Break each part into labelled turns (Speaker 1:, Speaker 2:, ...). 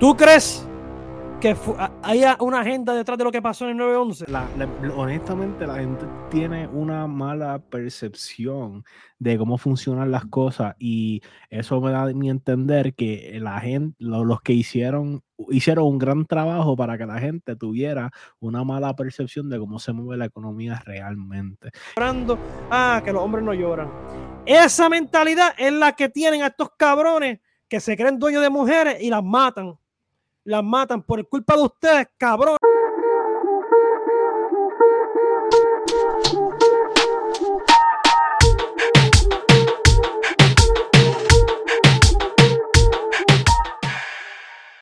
Speaker 1: ¿Tú crees que haya una agenda detrás de lo que pasó en el 911?
Speaker 2: honestamente, la gente tiene una mala percepción de cómo funcionan las cosas y eso me da a mi entender que la gente, los que hicieron, hicieron un gran trabajo para que la gente tuviera una mala percepción de cómo se mueve la economía realmente.
Speaker 1: Ah, que los hombres no lloran. Esa mentalidad es la que tienen a estos cabrones que se creen dueños de mujeres y las matan las matan por culpa de ustedes, cabrón.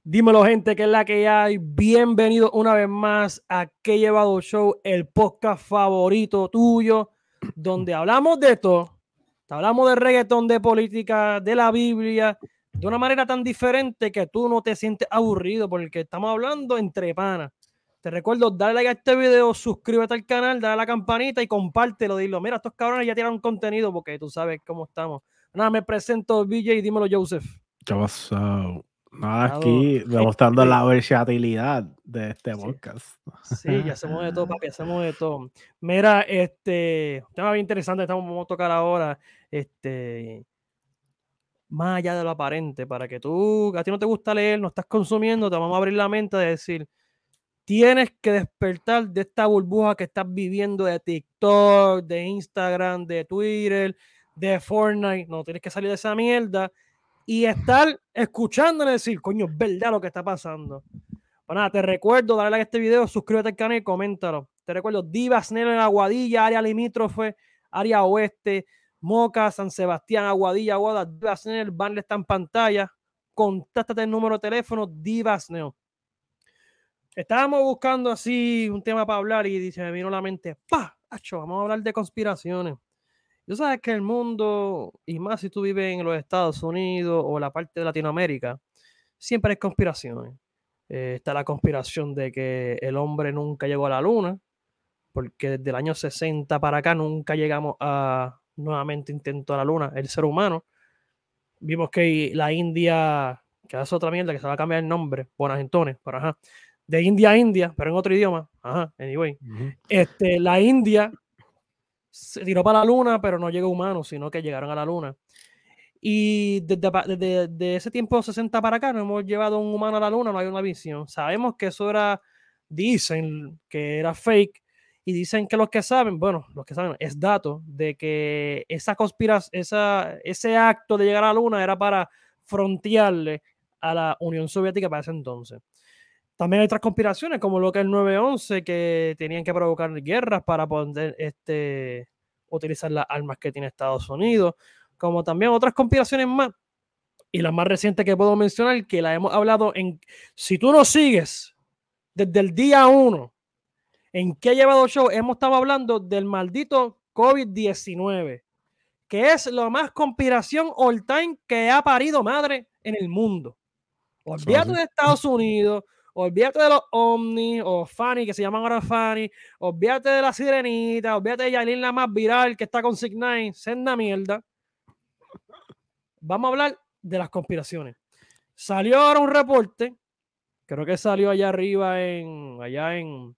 Speaker 1: Dímelo, gente, que es la que hay. Bienvenido una vez más a Que Llevado Show, el podcast favorito tuyo, donde hablamos de todo. Hablamos de reggaetón, de política, de la Biblia, de una manera tan diferente que tú no te sientes aburrido porque estamos hablando entre panas. Te recuerdo, dale like a este video, suscríbete al canal, dale a la campanita y compártelo. Dilo, mira, estos cabrones ya tiraron contenido porque tú sabes cómo estamos. Nada, me presento, BJ, y dímelo, Joseph.
Speaker 2: ¿Qué pasó? Nada, aquí demostrando la versatilidad de este podcast.
Speaker 1: Sí, ya hacemos de todo, papi, hacemos de todo. Mira, este, tema bien interesante, estamos, vamos a tocar ahora, este, más allá de lo aparente, para que tú, a ti no te gusta leer, no estás consumiendo, te vamos a abrir la mente de decir, tienes que despertar de esta burbuja que estás viviendo de TikTok, de Instagram, de Twitter, de Fortnite, no, tienes que salir de esa mierda y estar escuchando y decir, coño, es verdad lo que está pasando. Bueno, nada, te recuerdo, dale like a este video, suscríbete al canal y coméntalo. Te recuerdo, Divas Nero en Aguadilla, área limítrofe, área oeste, Moca, San Sebastián, Aguadilla, Aguada, Divas el banner está en pantalla. Contáctate el número de teléfono Divas Neo. Estábamos buscando así un tema para hablar y dice, me vino la mente, pa, Acho, vamos a hablar de conspiraciones. Tú sabes que el mundo, y más si tú vives en los Estados Unidos o la parte de Latinoamérica, siempre hay conspiraciones. Eh, está la conspiración de que el hombre nunca llegó a la luna, porque desde el año 60 para acá nunca llegamos a, nuevamente intentó la luna, el ser humano. Vimos que la India, que hace otra mierda, que se va a cambiar el nombre, Bonagentones, pero ajá, de India a India, pero en otro idioma, ajá, anyway. este, la India se tiró para la luna, pero no llegó humano, sino que llegaron a la luna. Y desde, desde, ese tiempo 60 para acá no hemos llevado un humano a la luna, no hay una visión. Sabemos que eso era, dicen que era fake, y dicen que los que saben, bueno, los que saben, es dato de que esa conspiración, esa, ese acto de llegar a la luna era para frontearle a la Unión Soviética para ese entonces. También hay otras conspiraciones, como lo que es el 9-11, que tenían que provocar guerras para poder este, utilizar las armas que tiene Estados Unidos, como también otras conspiraciones más. Y la más reciente que puedo mencionar, que la hemos hablado en, si tú nos sigues desde el día 1 ¿En qué ha llevado show? Hemos estado hablando del maldito COVID-19, que es la más conspiración all time que ha parido madre en el mundo. Olvídate de Estados Unidos, olvídate de los Omni o Fanny, que se llaman ahora Fanny, olvídate de la Sirenita, olvídate de Yailin, la más viral que está con Signine, senda mierda. Vamos a hablar de las conspiraciones. Salió ahora un reporte, creo que salió allá arriba en, allá en,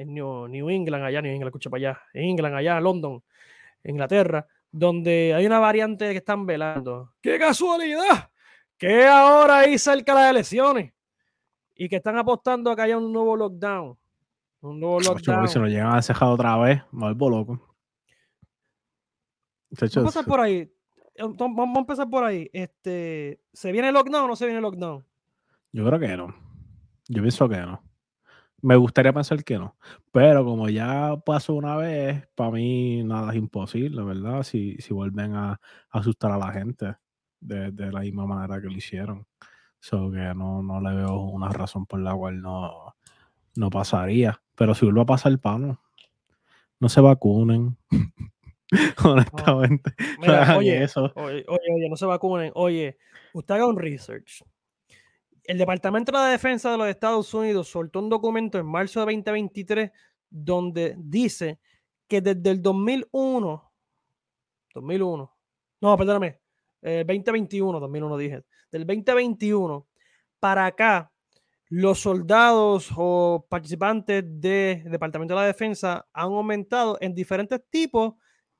Speaker 1: en New, England, allá, New England, escucha para allá, en England, allá, London, Inglaterra, donde hay una variante que están velando. ¡Qué casualidad! Que ahora hay cerca las elecciones y que están apostando a que haya un nuevo lockdown. Un nuevo lockdown.
Speaker 2: Si nos llegan a cejar otra vez, me vuelvo loco.
Speaker 1: Vamos a empezar por ahí. Eh, vamos a empezar por ahí. Este, ¿Se viene el lockdown o no se viene el lockdown?
Speaker 2: Yo creo que no. Yo pienso que no. Me gustaría pensar que no. Pero como ya pasó una vez, para mí nada es imposible, ¿verdad? Si, si vuelven a, asustar a la gente de, la misma manera que lo hicieron. So que no, no le veo una razón por la cual no, no pasaría. Pero si vuelve a pasar el pano, no se vacunen. Honestamente.
Speaker 1: oye, eso. Oye, oye, no se vacunen. Oye, usted haga un research el Departamento de la Defensa de los Estados Unidos soltó un documento en marzo de 2023 donde dice que desde el 2001, 2001, no, perdóname, 2021, 2001 dije, del 2021 para acá, los soldados o participantes del Departamento de la Defensa han aumentado en diferentes tipos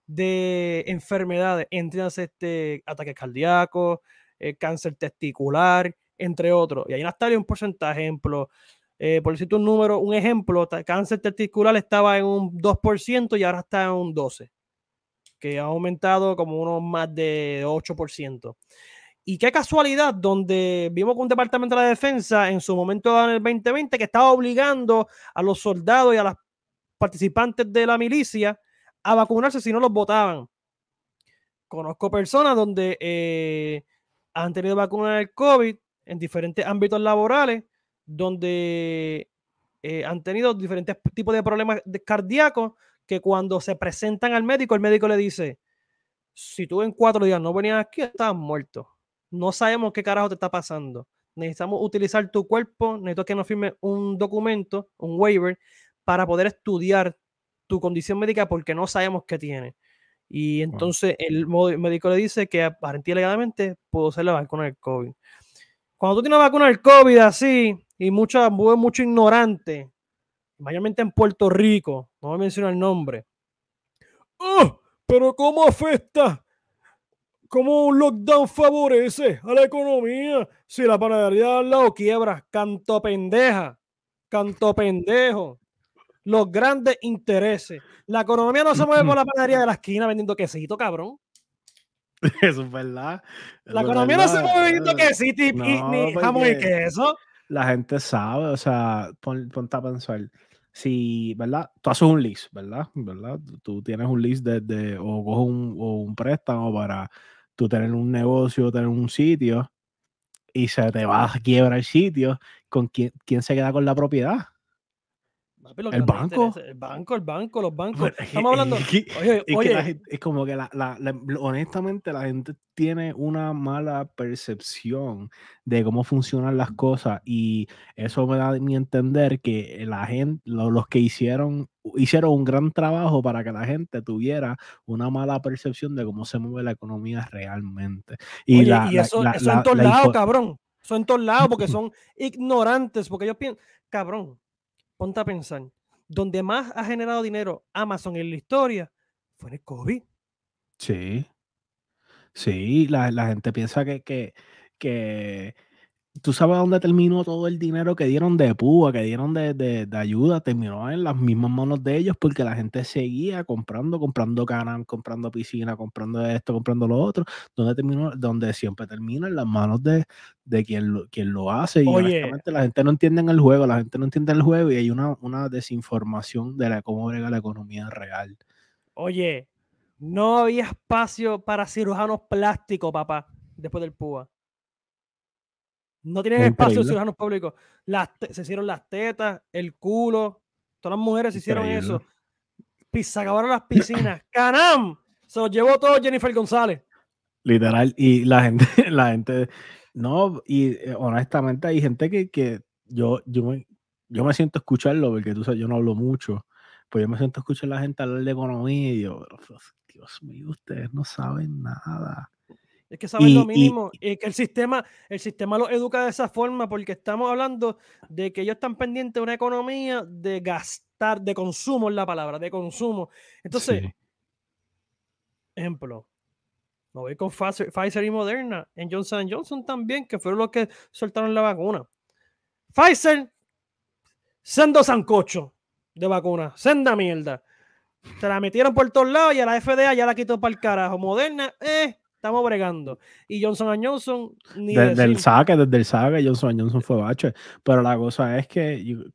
Speaker 1: de enfermedades, entre este, ataques cardíacos, eh, cáncer testicular, entre otros. Y hay una talla un porcentaje, ejemplo, eh, por decirte un número, un ejemplo, cáncer testicular estaba en un 2% y ahora está en un 12%, que ha aumentado como unos más de 8%. Y qué casualidad, donde vimos con un departamento de la defensa en su momento en el 2020 que estaba obligando a los soldados y a los participantes de la milicia a vacunarse si no los votaban. Conozco personas donde eh, han tenido vacunas del COVID en diferentes ámbitos laborales, donde eh, han tenido diferentes tipos de problemas cardíacos que cuando se presentan al médico, el médico le dice, si tú en cuatro días no venías aquí, estás muerto. No sabemos qué carajo te está pasando. Necesitamos utilizar tu cuerpo, necesito que nos firme un documento, un waiver, para poder estudiar tu condición médica porque no sabemos qué tiene. Y entonces el médico le dice que aparentemente puedo ser la vacuna del COVID. Cuando tú tienes una vacuna del COVID así, y mucho, mucho ignorante, mayormente en Puerto Rico, no voy a mencionar el nombre. ¡Oh! Pero ¿cómo afecta? ¿Cómo un lockdown favorece a la economía? Si la panadería al lado quiebra, canto pendeja, canto pendejo. Los grandes intereses. La economía no se mueve por la panadería de la esquina vendiendo quesito, cabrón.
Speaker 2: Eso es verdad.
Speaker 1: la economía no se mueve vendiendo quesito y, ni jamón y queso.
Speaker 2: La gente sabe, o sea, ponte a pensar. Si, ¿verdad? Tú haces un list, ¿verdad? ¿verdad? Tú tienes un list de, o coges un, o un préstamo para tú tener un negocio, tener un sitio y se te va a quiebrar el sitio, ¿con quién, quién se queda con la propiedad?
Speaker 1: El banco. El banco, el banco, los bancos. Estamos hablando.
Speaker 2: Es, como que honestamente la gente tiene una mala percepción de cómo funcionan las cosas y eso me da a mi entender que la gente, los que hicieron, hicieron un gran trabajo para que la gente tuviera una mala percepción de cómo se mueve la economía realmente. Y,
Speaker 1: eso, eso en todos lados, cabrón. Eso en todos lados porque son ignorantes, porque ellos piensan, cabrón, ponte a pensar, donde más ha generado dinero Amazon en la historia fue en el COVID.
Speaker 2: Sí. Sí, la, gente piensa que, que, que tú sabes dónde terminó todo el dinero que dieron de púa, que dieron de, ayuda, terminó en las mismas manos de ellos porque la gente seguía comprando, comprando canal, comprando piscina, comprando esto, comprando lo otro, donde terminó, donde siempre termina en las manos de, quien, lo, quien lo hace. Y honestamente la gente no entiende el juego, la gente no entiende el juego y hay una, una desinformación de la, cómo brega la economía real.
Speaker 1: Oye, no había espacio para cirujanos plásticos, papá, después del púa. No tienen espacio ciudadanos públicos. Las se hicieron las tetas, el culo. Todas las mujeres hicieron eso. Se acabaron las piscinas. ¡Canam! Se lo llevó todo Jennifer González.
Speaker 2: Literal. Y la gente, la gente, no, y eh, honestamente hay gente que, que yo, yo, me, yo me siento escucharlo, porque tú sabes, yo no hablo mucho, pues yo me siento escuchar a la gente hablar de economía y yo, Dios mío, ustedes no saben nada.
Speaker 1: Es que saben lo mínimo. Y, que el sistema, el sistema los educa de esa forma porque estamos hablando de que ellos están pendientes de una economía de gastar, de consumo es la palabra, de consumo. Entonces, ejemplo, me voy con Pfizer, y Moderna, en Johnson Johnson también, que fueron los que soltaron la vacuna. Pfizer, sendo sancocho de vacuna, senda mierda. Se la metieron por todos lados y a la FDA ya la quitó para el carajo. Moderna, eh, estamos bregando. Y Johnson Johnson,
Speaker 2: ni desde el saque, desde el saque, Johnson Johnson fue bache. Pero la cosa es que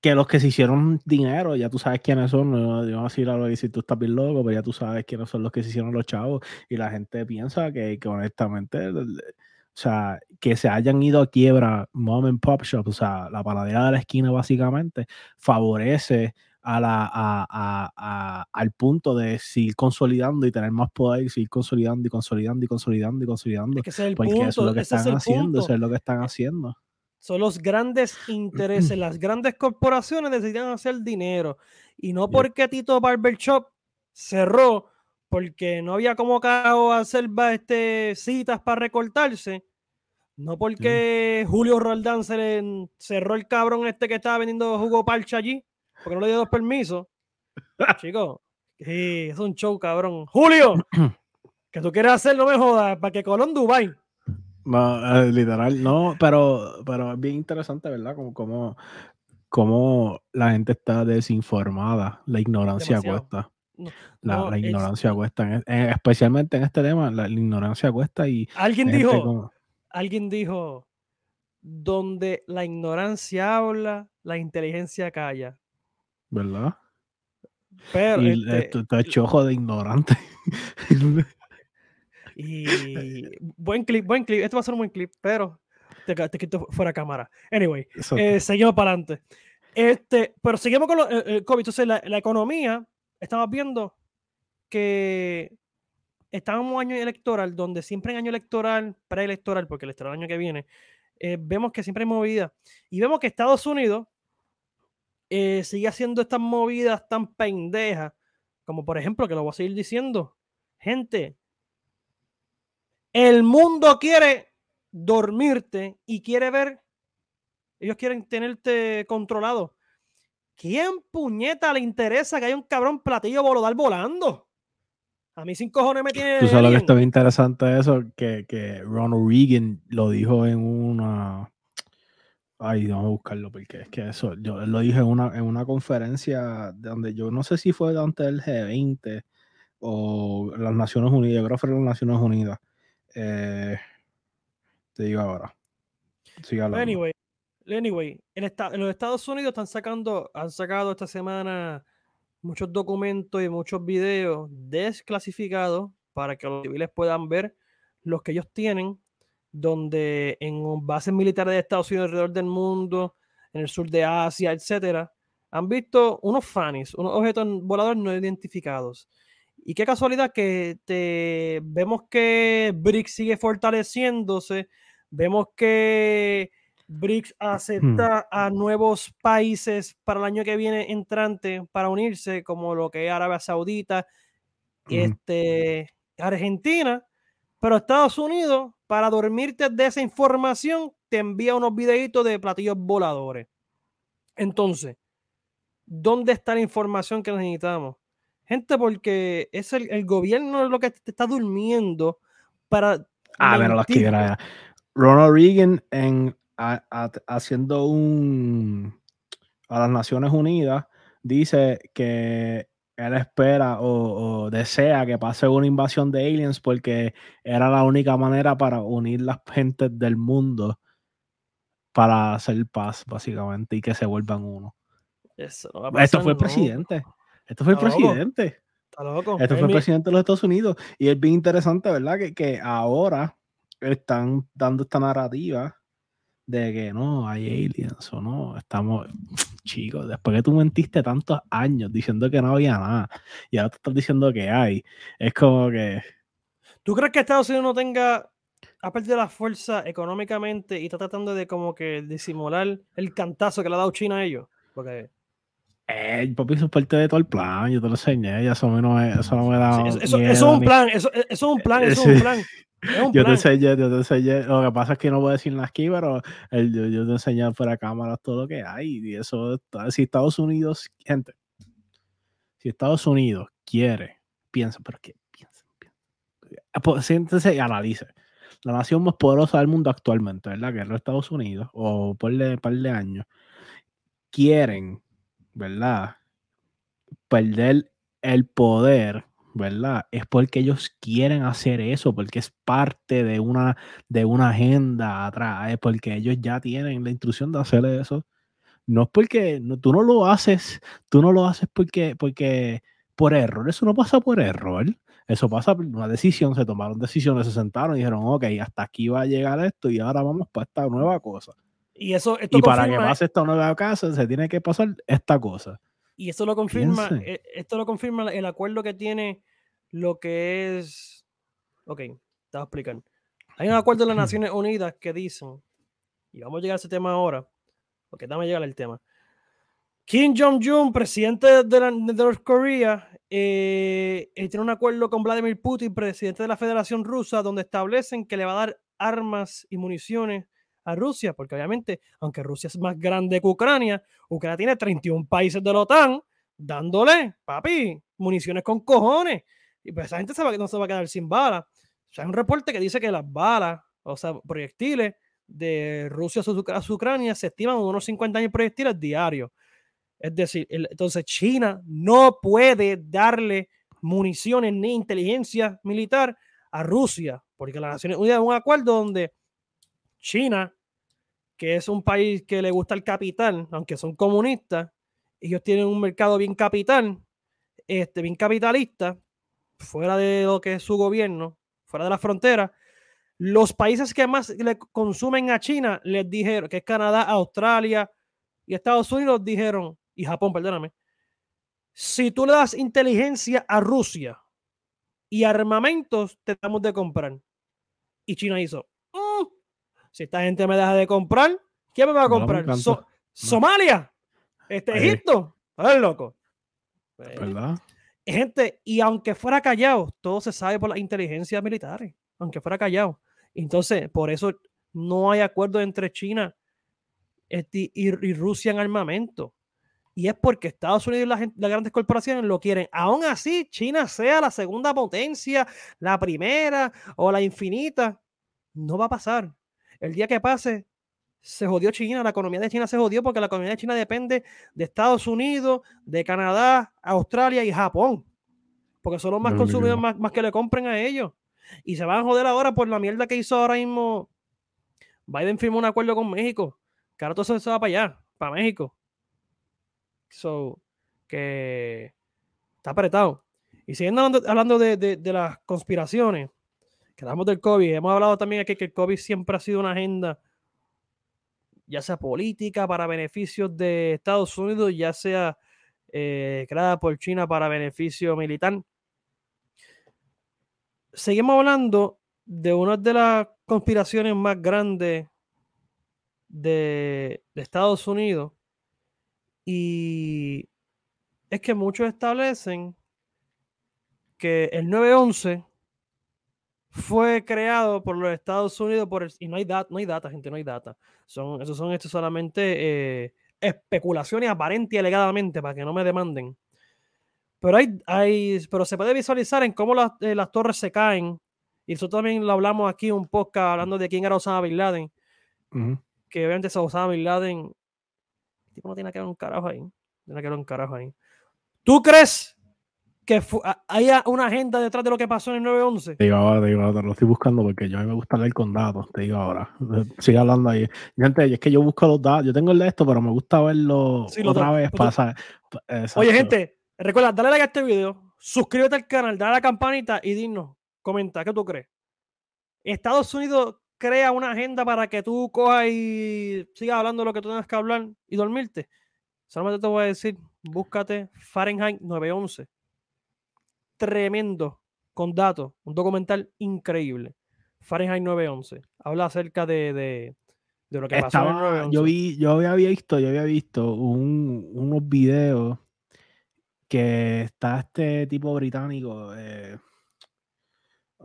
Speaker 2: que los que se hicieron dinero, ya tú sabes quiénes son, no, yo a decir algo y si tú estás bien loco, pero ya tú sabes quiénes son los que se hicieron los chavos. Y la gente piensa que, que honestamente, o sea, que se hayan ido a quiebra mom and pop shop, o sea, la paladera de la esquina básicamente, favorece a la, a, al punto de seguir consolidando y tener más poder y seguir consolidando y consolidando y consolidando y consolidando.
Speaker 1: Es que porque eso es lo que están
Speaker 2: haciendo, eso es lo que están haciendo.
Speaker 1: Son los grandes intereses, las grandes corporaciones deciden hacer dinero. Y no porque Tito Barber Shop cerró porque no había como a hacer este, citas para recortarse. No porque Julio Roldán se le cerró el cabrón este que estaba vendiendo jugo parcha allí, porque no le dio los permisos. Chicos, sí, es un show, cabrón. Julio, que tú quieres hacer, no me jodas, para que Colón Dubai.
Speaker 2: No, eh, literal, no, pero, pero es bien interesante, ¿verdad? Como, como, como la gente está desinformada, la ignorancia cuesta. la, ignorancia cuesta, especialmente en este tema, la, ignorancia cuesta y...
Speaker 1: Alguien dijo, alguien dijo, donde la ignorancia habla, la inteligencia calla.
Speaker 2: ¿Verdad?
Speaker 1: Pero
Speaker 2: y este, está chojo de ignorante.
Speaker 1: y buen clip, buen clip. Esto va a ser un buen clip, pero te, te quito fuera cámara. Anyway, eh, seguimos para adelante. Este, pero seguimos con el, el COVID. Entonces, la, la, economía, estamos viendo que estamos en un año electoral donde siempre en año electoral, preelectoral, porque el electoral el año que viene, eh, vemos que siempre hay movida. Y vemos que Estados Unidos eh, sigue haciendo estas movidas tan pendejas, como por ejemplo, que lo voy a seguir diciendo, gente, el mundo quiere dormirte y quiere ver, ellos quieren tenerte controlado. ¿Quién puñeta le interesa que haya un cabrón platillo volodal volando? A mí sin cojones me tiene.
Speaker 2: Tú sabes lo que está bien interesante eso, que, que Ronald Reagan lo dijo en una. Ay, vamos a buscarlo porque es que eso, yo lo dije en una, en una conferencia donde yo no sé si fue durante el G20 o las Naciones Unidas, yo creo que fue las Naciones Unidas. Eh, te digo ahora.
Speaker 1: Anyway, anyway en, en, los Estados Unidos están sacando, han sacado esta semana muchos documentos y muchos videos desclasificados para que los civiles puedan ver los que ellos tienen, donde en bases militares de Estados Unidos alrededor del mundo, en el sur de Asia, etcétera, han visto unos FANIs, unos objetos voladores no identificados. Y qué casualidad que te, vemos que BRICS sigue fortaleciéndose, vemos que BRICS acepta a nuevos países para el año que viene entrante para unirse, como lo que es Arabia Saudita, este, Argentina, pero Estados Unidos, para dormirte de esa información, te envía unos videitos de platillos voladores. Entonces, ¿dónde está la información que necesitamos? Gente, porque es el, gobierno lo que te está durmiendo para.
Speaker 2: Ah, pero las que Ronald Reagan en haciendo un a las Naciones Unidas, dice que él espera o, desea que pase una invasión de aliens porque era la única manera para unir las gentes del mundo para hacer paz, básicamente, y que se vuelvan uno. Esto fue el presidente. Esto fue el presidente. Esto fue el presidente de los Estados Unidos. Y es bien interesante, ¿verdad? Que, que ahora están dando esta narrativa de que no, hay aliens o no, estamos, chicos, después que tú mentiste tantos años diciendo que no había nada y ahora te estás diciendo que hay, es como que...
Speaker 1: ¿Tú crees que Estados Unidos no tenga, a perdido la fuerza económicamente y está tratando de como que disimular el cantazo que le ha dado China a ellos? Porque...
Speaker 2: Eh, papi, eso es parte de todo el plan, yo te lo enseñé, ya eso, no me, eso no me da...
Speaker 1: eso, es un plan, eso, eso, es un plan, eso es un plan.
Speaker 2: Yo te enseñé, yo te enseñé. Lo que pasa es que no voy a decir nada aquí, pero el, yo, yo, te enseñé fuera cámara todo lo que hay. Y eso, si Estados Unidos, gente, si Estados Unidos quiere, piensa, pero qué piensa, ah, pues, siéntese y analice. La nación más poderosa del mundo actualmente, ¿verdad? Que es los Estados Unidos, o por un par de años, quieren, ¿verdad? Perder el poder ¿verdad? Es porque ellos quieren hacer eso, porque es parte de una, de una agenda atrás, es porque ellos ya tienen la instrucción de hacer eso. No es porque tú no lo haces, tú no lo haces porque, porque por error, eso no pasa por error. Eso pasa por una decisión, se tomaron decisiones, se sentaron y dijeron, ok, hasta aquí va a llegar esto y ahora vamos para esta nueva cosa.
Speaker 1: Y, eso,
Speaker 2: y para que pase esta nueva cosa, se tiene que pasar esta cosa.
Speaker 1: Y eso lo confirma, eh, esto lo confirma el acuerdo que tiene lo que es. Ok, te voy a explicar. Hay un acuerdo de las Naciones Unidas que dicen, y vamos a llegar a ese tema ahora, porque dame llegar al tema. Kim Jong-un, presidente de, la, de North Korea, eh, tiene un acuerdo con Vladimir Putin, presidente de la Federación Rusa, donde establecen que le va a dar armas y municiones a Rusia, porque obviamente, aunque Rusia es más grande que Ucrania, Ucrania tiene 31 países de la OTAN dándole, papi, municiones con cojones. Y pues esa gente se va, no se va a quedar sin balas. Hay un reporte que dice que las balas, o sea, proyectiles de Rusia a Ucrania se estiman unos 50 años proyectiles diarios. Es decir, entonces China no puede darle municiones ni inteligencia militar a Rusia, porque las Naciones Unidas es un acuerdo donde China, que es un país que le gusta el capital, aunque son comunistas, ellos tienen un mercado bien capital, este, bien capitalista, fuera de lo que es su gobierno, fuera de la frontera. Los países que más le consumen a China les dijeron, que es Canadá, Australia y Estados Unidos, dijeron, y Japón, perdóname, si tú le das inteligencia a Rusia y armamentos, te damos de comprar. Y China hizo, si esta gente me deja de comprar, ¿quién me va a comprar? Somalia, este Egipto, ver, loco.
Speaker 2: Pues, ¿Verdad?
Speaker 1: Gente, y aunque fuera callado, todo se sabe por las inteligencias militares, aunque fuera callado. Entonces, por eso no hay acuerdo entre China este, y, Rusia en armamento. Y es porque Estados Unidos y las, las, grandes corporaciones lo quieren. Aún así, China sea la segunda potencia, la primera o la infinita, no va a pasar. El día que pase, se jodió China, la economía de China se jodió porque la economía de China depende de Estados Unidos, de Canadá, Australia y Japón. Porque son los más consumidores más, más, que le compren a ellos. Y se van a joder ahora por la mierda que hizo ahora mismo. Biden firmó un acuerdo con México. Que ahora todo eso se va para allá, para México. So, que está apretado. Y siguiendo hablando, de, de, de, las conspiraciones, que hablamos del COVID, hemos hablado también aquí que el COVID siempre ha sido una agenda, ya sea política para beneficios de Estados Unidos, ya sea eh, creada por China para beneficio militar. Seguimos hablando de una de las conspiraciones más grandes de, de Estados Unidos y es que muchos establecen que el 911 fue creado por los Estados Unidos por y no hay data, no hay data, gente, no hay data. Son, esos son estos solamente eh, especulaciones aparentes y alegadamente para que no me demanden. Pero hay, hay, pero se puede visualizar en cómo las, eh, las torres se caen. Y eso también lo hablamos aquí un poco hablando de quién era Osama Bin Laden. Que obviamente es Osama Bin Laden. El tipo no tiene que ver un carajo ahí. Tiene que ver un carajo ahí. ¿Tú crees que haya una agenda detrás de lo que pasó en el 911?
Speaker 2: Te digo ahora, te digo ahora, lo estoy buscando porque yo a mí me gusta leer con datos, te digo ahora. Sigue hablando ahí. Gente, es que yo busco los datos, yo tengo el de esto, pero me gusta verlo otra vez pasar.
Speaker 1: Oye, gente, recuerda, dale like a este video, suscríbete al canal, dale a la campanita y dinos, comenta, ¿qué tú crees? Estados Unidos crea una agenda para que tú cojas y sigas hablando de lo que tú tengas que hablar y dormirte. Solamente te voy a decir, búscate Fahrenheit 911 tremendo con datos, un documental increíble. Fahrenheit 911. Habla acerca de, de, de lo que pasó en 911.
Speaker 2: Yo, vi, yo había visto, yo había visto un, unos videos que está este tipo británico. Eh,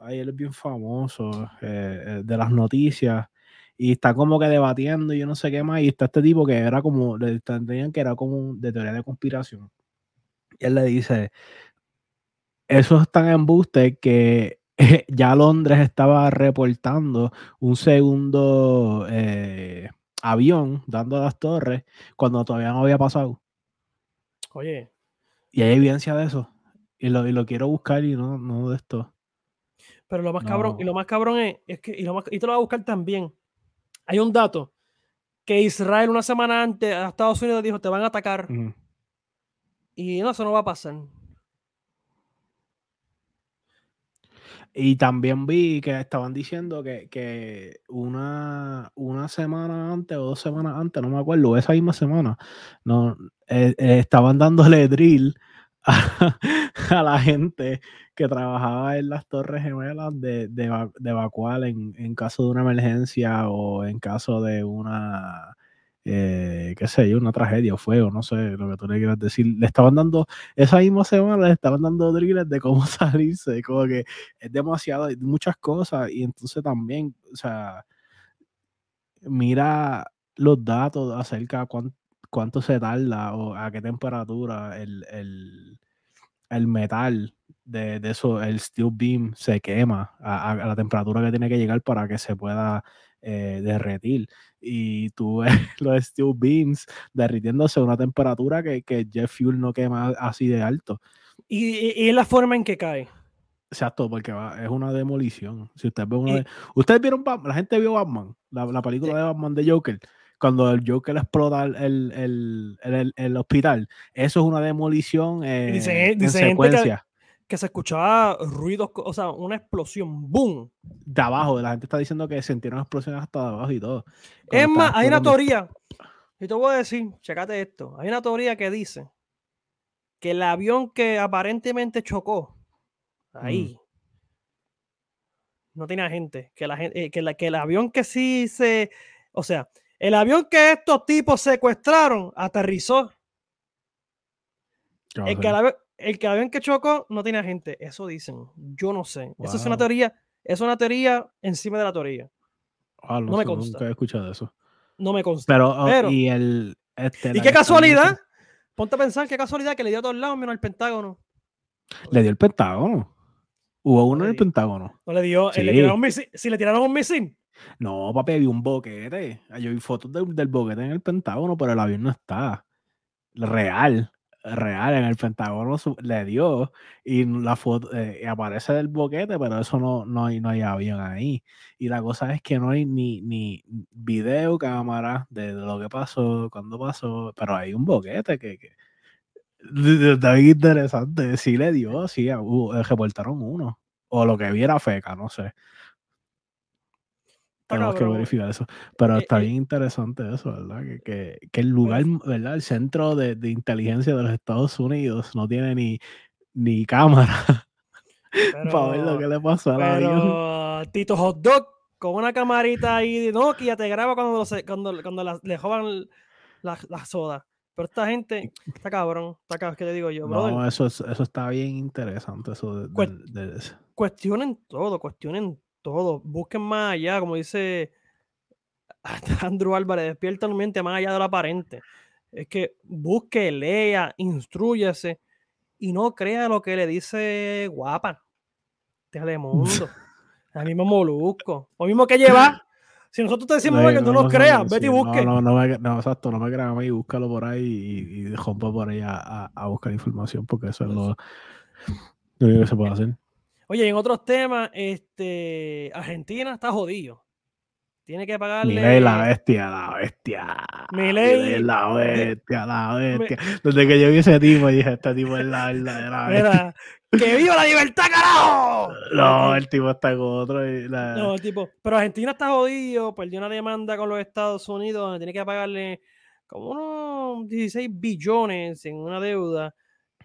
Speaker 2: ahí él es bien famoso eh, eh, de las noticias y está como que debatiendo y yo no sé qué más y está este tipo que era como le tenían que era como de teoría de conspiración y él le dice eso es tan embuste que ya Londres estaba reportando un segundo eh, avión dando a las torres cuando todavía no había pasado.
Speaker 1: Oye.
Speaker 2: Y hay evidencia de eso. Y lo, y lo quiero buscar y no, no de esto.
Speaker 1: Pero lo más cabrón, y lo más cabrón es, es que, y, lo más, y te lo voy a buscar también. Hay un dato que Israel una semana antes a Estados Unidos dijo, te van a atacar. Y no, eso no va a pasar.
Speaker 2: Y también vi que estaban diciendo que, una, una, semana antes o dos semanas antes, no me acuerdo, esa misma semana, no, eh, eh, estaban dándole drill a, la gente que trabajaba en las Torres Gemelas de, de, evacuar en, caso de una emergencia o en caso de una eh, qué sé yo, una tragedia o fuego, no sé lo que tú le quieras decir. Le estaban dando, esa misma semana le estaban dando drillers de cómo salirse, como que es demasiado, muchas cosas y entonces también, o sea, mira los datos acerca de cuánto, se tarda o a qué temperatura el metal de, eso, el steel beam se quema a, la temperatura que tiene que llegar para que se pueda eh, derretir. Y tú ves los steel beams derritiéndose a una temperatura que, que jet fuel no quema así de alto.
Speaker 1: Y, y, la forma en que cae.
Speaker 2: Exacto, porque es una demolición. Si usted ve ustedes vieron la gente vio Batman, la, película de Batman de Joker cuando el Joker explota el, el, el, hospital, eso es una demolición eh, en secuencia.
Speaker 1: Que, se escuchaba ruidos, o sea, una explosión, ¡boom!
Speaker 2: De abajo, la gente está diciendo que sintieron explosiones hasta de abajo y todo.
Speaker 1: Es más, hay una teoría, y te voy a decir, checate esto, hay una teoría que dice que el avión que aparentemente chocó ahí, mm. no tiene gente, que, la, eh, que, la, que el avión que sí se, o sea, el avión que estos tipos secuestraron aterrizó. El que, el, avión que chocó no tiene gente. Eso dicen. Yo no sé. Eso es una teoría. Es una teoría encima de la teoría.
Speaker 2: Ah, no, me consta. Nunca he escuchado eso.
Speaker 1: No me consta.
Speaker 2: Pero, oh, y el. Este,
Speaker 1: ¿Y qué casualidad? Ponte a pensar qué casualidad que le dio a todos lados menos al Pentágono.
Speaker 2: ¿Le dio el Pentágono? Hubo uno en el Pentágono.
Speaker 1: No le dio. Le tiraron un misil. Si le tiraron un misil,
Speaker 2: no, papi, vi un boquete. Yo vi fotos del boquete en el Pentágono, pero el avión no está. Real, real, en el Pentágono le dio y la foto eh, aparece del boquete, pero eso no, no, hay, no hay avión ahí. Y la cosa es que no hay ni, ni video, cámara de, lo que pasó, cuándo pasó, pero hay un boquete que, que está bien interesante. Sí le dio, sí, reportaron uno. O lo que viera feca, no sé. Tenemos que verificar eso. Pero eh, está eh bien interesante eso, ¿verdad? Que, que, el lugar, ¿verdad? El centro de, de, inteligencia de los Estados Unidos no tiene ni, ni cámara para ver lo que le pasó al avión.
Speaker 1: Tito Hot Dog con una camarita ahí de Nokia te graba cuando, cuando, cuando le jodan la, la, soda. Pero esta gente está cabrón, está cabrón, ¿qué te digo yo?
Speaker 2: No, eso, eso está bien interesante. Eso de,
Speaker 1: Cuestionen todo, cuestionen todo. Busquen más allá, como dice Andrew Álvarez, despierta tu mente más allá de lo aparente. Es que busque, lea, instruyase y no crea lo que le dice guapa. Telemundo. El mismo molusco. Lo mismo que lleva. Si nosotros te decimos que no, nos creas, vete y busque.
Speaker 2: No, no, me, no, exacto, no me creas a mí, búscalo por ahí y, y por ahí a, a, buscar información, porque eso es lo, lo único que se puede hacer.
Speaker 1: Oye, en otros temas, este, Argentina está jodido. Tiene que pagarle.
Speaker 2: Miley la bestia, la bestia. Miley la bestia, la bestia. Desde que yo vi ese tipo, dije, este tipo es la, la,
Speaker 1: Mira, ¡Que viva la libertad, carajo!
Speaker 2: No, el tipo está con otro.
Speaker 1: No, el tipo. Pero Argentina está jodido, perdió una demanda con los Estados Unidos donde tiene que pagarle como unos 16 billones en una deuda.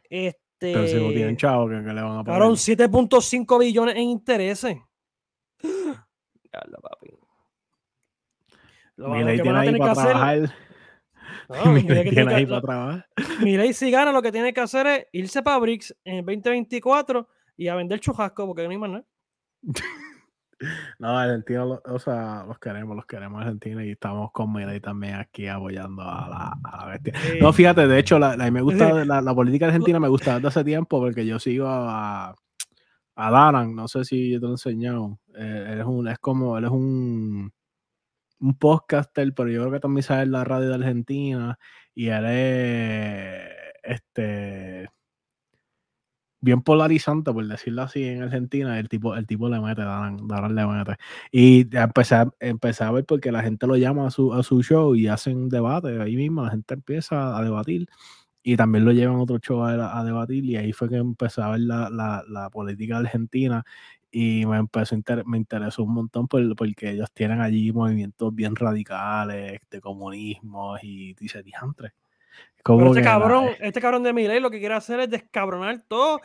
Speaker 1: Este
Speaker 2: pero si no tienen este, chavo, ¿qué, le van a
Speaker 1: pagar? 7.5 billones en intereses. papi.
Speaker 2: Lo, Miley tiene ahí para trabajar. No, Miley tiene ahí para trabajar.
Speaker 1: Miley si gana lo que tiene que hacer es irse para BRICS en 2024 y a vender chujasco porque no hay más nada.
Speaker 2: No, Argentina, o sea, los queremos, los queremos Argentina y estamos con Miley también aquí apoyando a la, bestia. No, fíjate, de hecho, la, me gusta la, política argentina, me gusta desde hace tiempo porque yo sigo a, a Daran, no sé si yo te lo he enseñado. Eh, es, un, es como, él es un, un podcaster, pero yo creo que también sabe la radio de Argentina y él es, este bien polarizante, por decirlo así, en Argentina, el tipo, el tipo le mete, Daran, le mete. Y empecé, empecé a ver porque la gente lo llama a su, a su show y hacen debate, ahí mismo la gente empieza a debatir y también lo llevan a otro show a, debatir y ahí fue que empecé a ver la, la, la política argentina y me empezó me interesó un montón porque ellos tienen allí movimientos bien radicales de comunismo y dice diantre
Speaker 1: Pero este cabrón, este cabrón de Miley lo que quiere hacer es descabronar todo,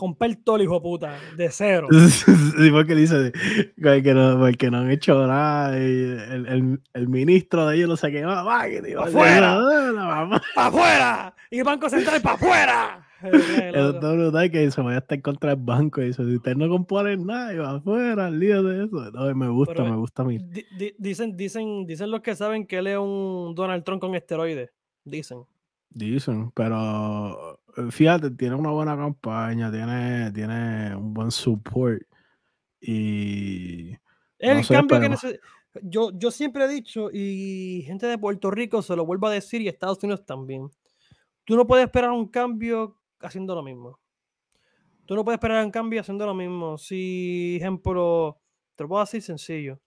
Speaker 1: romper todo el hijo de puta, de cero.
Speaker 2: Sí, porque dice que no, porque no han hecho nada. Y el, el, el, ministro de ellos no sé qué va, va, que
Speaker 1: ¡Para afuera! ¡Para afuera! Y el Banco Central para afuera.
Speaker 2: Doctor brutal que se vaya a estar contra el banco y dice, si ustedes no componen nada, y va afuera, el lío de eso. No, me gusta, me gusta a mí.
Speaker 1: dicen, dicen, dicen los que saben que él es un Donald Trump con esteroides. Dicen.
Speaker 2: Dicen, pero eh, fíjate, tiene una buena campaña, tiene, tiene un buen support. Y.
Speaker 1: El cambio que yo, yo siempre he dicho, y gente de Puerto Rico se lo vuelvo a decir, y Estados Unidos también. Tú no puedes esperar un cambio haciendo lo mismo. Tú no puedes esperar un cambio haciendo lo mismo. Si, ejemplo, te lo puedo decir sencillo.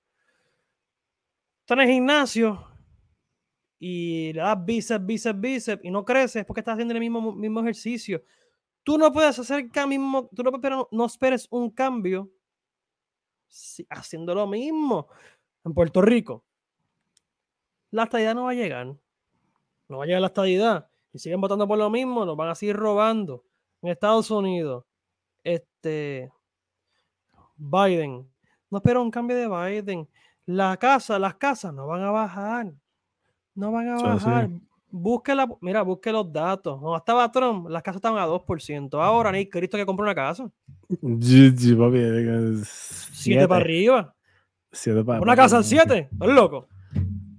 Speaker 1: Estás en el gimnasio y le das bíceps, bíceps, bíceps y no creces porque estás haciendo el mismo, mismo ejercicio. Tú no puedes hacer mismo, tú no, pero no esperes un cambio haciendo lo mismo. En Puerto Rico, la estadidad no va a llegar. No va a llegar la estadidad. Y siguen votando por lo mismo, nos van a seguir robando. En Estados Unidos, este Biden, no espero un cambio de Biden. La casa, las casas no van a bajar. No van a bajar. Busque la, mira, busque los datos. Cuando estaba Trump, las casas estaban a 2%. Ahora ni Cristo que compra una casa.
Speaker 2: Papi.
Speaker 1: Siete para arriba.
Speaker 2: Siete para
Speaker 1: Una casa al 7. ¿Estás loco?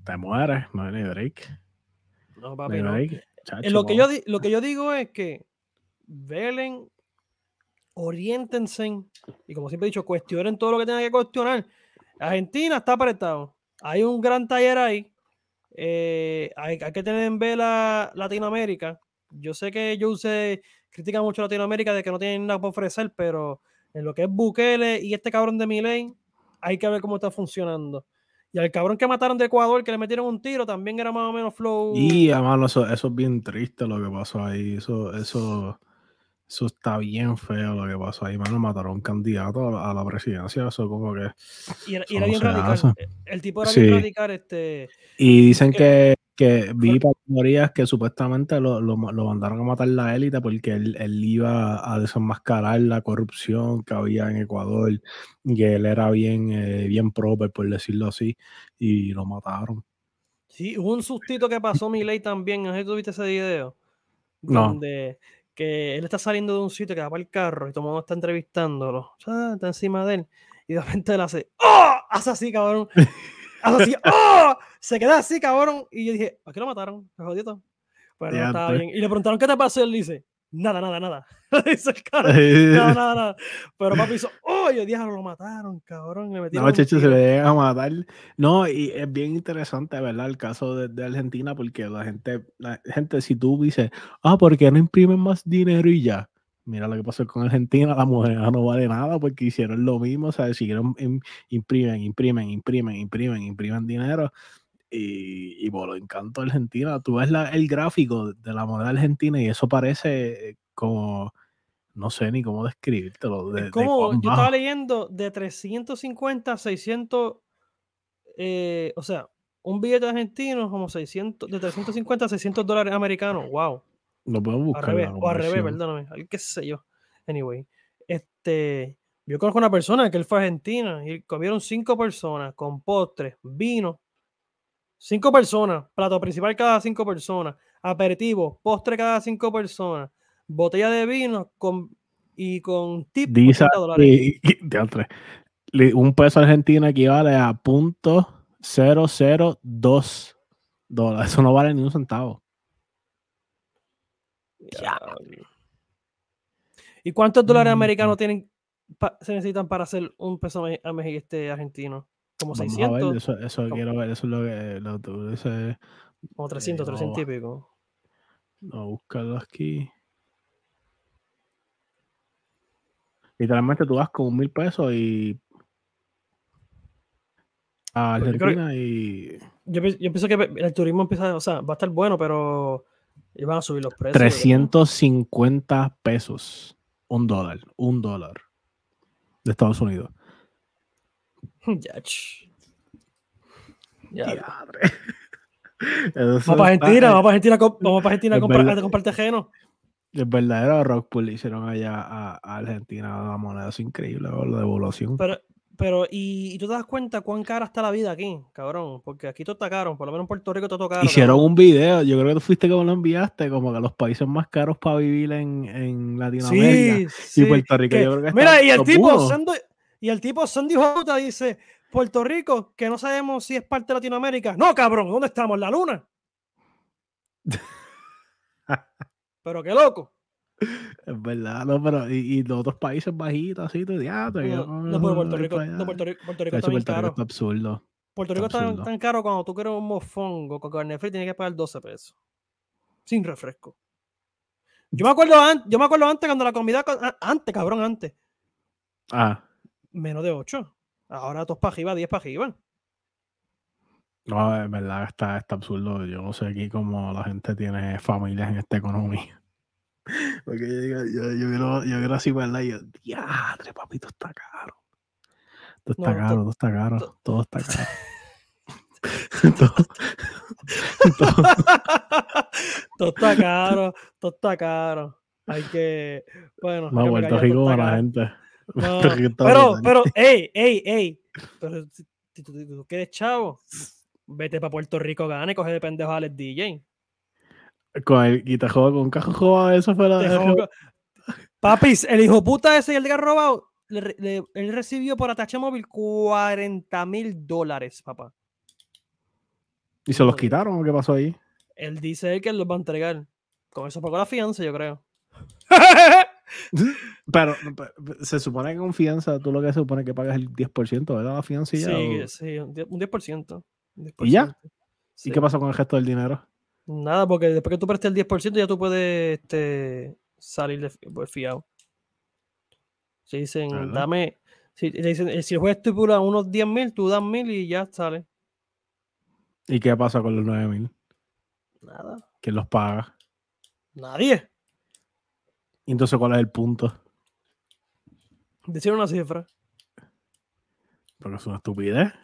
Speaker 2: Te mueres, no hay break.
Speaker 1: No, papi, no. Eh, lo, que yo, lo que yo digo es que velen, oriéntense y como siempre he dicho, cuestionen todo lo que tengan que cuestionar. Argentina está apretado. Hay un gran taller ahí eh, hay, que tener en vela Latinoamérica. Yo sé que yo critica mucho Latinoamérica de que no tienen nada para ofrecer, pero en lo que es Bukele y este cabrón de Miley, hay que ver cómo está funcionando. Y al cabrón que mataron de Ecuador, que le metieron un tiro, también era más o menos flow.
Speaker 2: Y además, eso, eso es bien triste lo que pasó ahí. Eso, eso, eso está bien feo lo que pasó ahí. Mano, mataron un candidato a la, presidencia. Eso como que.
Speaker 1: Y era, bien radical. El tipo era bien radical. Este,
Speaker 2: y dicen que, que vi teorías que supuestamente lo, lo, mandaron a matar la élite porque él, él, iba a desenmascarar la corrupción que había en Ecuador. Y él era bien, eh, bien proper, por decirlo así. Y lo mataron.
Speaker 1: Sí, hubo un sustito que pasó mi ley también. No sé si tuviste ese video. Donde que él está saliendo de un sitio que va para el carro y todo el mundo está entrevistándolo, está encima de él, y de repente él hace, ¡Oh! Hace así, cabrón. Hace así, ¡Oh! Se queda así, cabrón. Y yo dije, ¿a qué lo mataron? Me jodió todo. Pero no estaba bien. Y le preguntaron, ¿qué te pasó? Y él dice, nada, nada, nada. dice el cara, nada, nada, nada. Pero papi hizo, oh, yo dije, lo mataron, cabrón. Me
Speaker 2: no, checho, se le llega a matar. No, y es bien interesante, ¿verdad? El caso de, de, Argentina, porque la gente, la gente, si tú dices, ah, ¿por qué no imprimen más dinero y ya? Mira lo que pasó con Argentina, la moneda no vale nada porque hicieron lo mismo, o sea, siguieron, imprimen, imprimen, imprimen, imprimen, imprimen dinero y, y por lo encanto Argentina, tú ves la, el gráfico de la moneda argentina y eso parece como, no sé ni cómo describírtelo. De,
Speaker 1: como, yo estaba leyendo de 350 a 600, eh, o sea, un billete argentino como 600, de 350 a 600 dólares americanos, wow.
Speaker 2: Lo puedo buscar.
Speaker 1: Al revés, o al revés, perdóname, qué sé yo. Anyway, este, yo conozco una persona que él fue a Argentina y comieron cinco personas con postres, vino Cinco personas, plato principal cada cinco personas, aperitivo, postre cada cinco personas, botella de vino con, y con tip
Speaker 2: Dice, dólares. un peso argentino equivale a punto dólares. Eso no vale ni un centavo.
Speaker 1: ¿Y cuántos dólares mm, americanos tienen se necesitan para hacer un peso este argentino? Como 600.
Speaker 2: eso, eso quiero ver, eso es lo que lo,
Speaker 1: Como 300, 300 y pico.
Speaker 2: No, buscarlo aquí. Literalmente tú vas con mil pesos y a Argentina y.
Speaker 1: Yo, yo, pienso que el turismo empieza, o sea, va a estar bueno, pero van a subir los precios.
Speaker 2: 350 pesos. Un dólar. Un dólar. De Estados Unidos.
Speaker 1: Ya. ya. Vamos para Argentina, vamos para Argentina, vamos para Argentina a comprar, comprar terreno.
Speaker 2: El verdadero rock pool le hicieron allá a, Argentina la moneda, es increíble la devolución.
Speaker 1: Pero, pero y, tú te das cuenta cuán cara está la vida aquí, cabrón, porque aquí todo está caro, por lo menos en Puerto Rico todo está caro.
Speaker 2: Hicieron un video, yo creo que tú fuiste como lo enviaste, como que los países más caros para vivir en, en Latinoamérica. Sí, y Puerto Rico, yo creo que
Speaker 1: Mira, y el tipo, y el tipo Sandy Jota dice, Puerto Rico, que no sabemos si es parte de Latinoamérica. No, cabrón, ¿dónde estamos? ¿La luna? pero qué loco.
Speaker 2: Es verdad, no, pero y, los otros países bajitos, así, de teatro.
Speaker 1: No, no, pero Puerto Rico, no, Puerto Rico, Puerto Rico está bien caro.
Speaker 2: Está absurdo.
Speaker 1: Puerto Rico está, tan caro cuando tú quieres un mofongo con carne fría tienes que pagar 12 pesos. Sin refresco. Yo me acuerdo, yo me acuerdo antes cuando la comida, antes, cabrón, antes.
Speaker 2: Ah.
Speaker 1: Menos de 8. Ahora dos para arriba, 10 para arriba.
Speaker 2: No, es verdad, está, está absurdo. Yo no sé aquí cómo la gente tiene familias en esta economía. Porque yo, yo, yo, miro, yo así, ¿verdad? Y yo, diadre, papito, está caro. Todo está caro, todo está caro, todo está caro. todo,
Speaker 1: todo, está caro, todo está caro. Hay que, bueno.
Speaker 2: No, Puerto Rico a la gente.
Speaker 1: pero, pero, ey, ey, ey. Pero si, tú, quieres chavo, vete para Puerto Rico, gane, coge de pendejo a Alex DJ.
Speaker 2: Con el, joda con cajo eso fue la.
Speaker 1: Papis, el hijo puta ese y el que ha robado, él recibió por atache móvil 40 mil dólares, papá.
Speaker 2: ¿Y se los quitaron o qué pasó ahí?
Speaker 1: Él dice que los va a entregar. Con eso pagó la fianza, yo creo.
Speaker 2: Pero se supone que con fianza tú lo que se supone que pagas el 10%, ¿verdad? La fianza y ya.
Speaker 1: Sí, sí, un 10%,
Speaker 2: ¿Y ya? ¿Y qué pasó con el resto del dinero?
Speaker 1: Nada, porque después que tú prestes el 10% ya tú puedes este, salir de, pues, fiado. Si dicen, dame, si, dicen, eh, si el juez estipula unos 10 mil, tú das mil y ya sale.
Speaker 2: ¿Y qué pasa con los 9 mil?
Speaker 1: Nada.
Speaker 2: ¿Quién los paga?
Speaker 1: Nadie.
Speaker 2: ¿Y entonces cuál es el punto?
Speaker 1: Decir una cifra.
Speaker 2: Porque es una estupidez.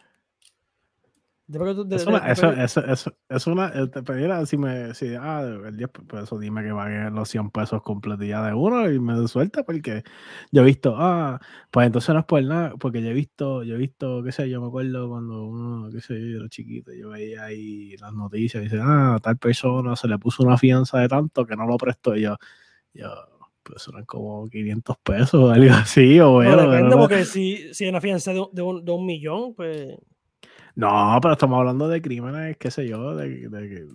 Speaker 1: Es
Speaker 2: una, eso, eso, eso, es una, eh, si me, si, ah, el 10 pesos, dime que paguen los 100 pesos completos ya de uno y me suelta porque yo he visto, ah, pues entonces no es por nada, porque yo he visto, yo he visto, qué sé, yo me acuerdo cuando uno, qué sé yo, era chiquito, yo veía ahí las noticias, y dice, ah, tal persona se le puso una fianza de tanto que no lo prestó y yo, yo, pues eran como 500 pesos o algo así, o bueno.
Speaker 1: No, depende, porque si, si hay una fianza de, de, un, de un millón, pues
Speaker 2: no, pero estamos hablando de crímenes, qué sé yo, de... de,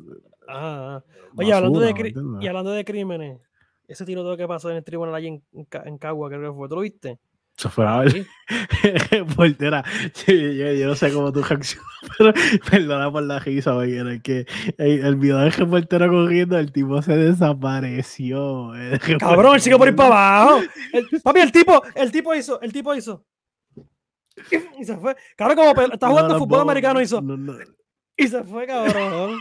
Speaker 1: ah, oye, hablando, de y hablando de crímenes, ese tiroteo que pasó en el tribunal allí en, en, Cagua, creo que fue, ¿tú lo viste?
Speaker 2: Eso fue a ver. Portera, yo, yo, no sé cómo tú reaccionas, pero perdona por la risa, porque era que el, el video de que Portera corriendo, el tipo se desapareció.
Speaker 1: Cabrón, él sigue por ir para abajo. papi, el tipo, el tipo hizo, el tipo hizo. Y se fue. Cabrón, como está jugando fútbol americano, hizo. Y se fue, cabrón.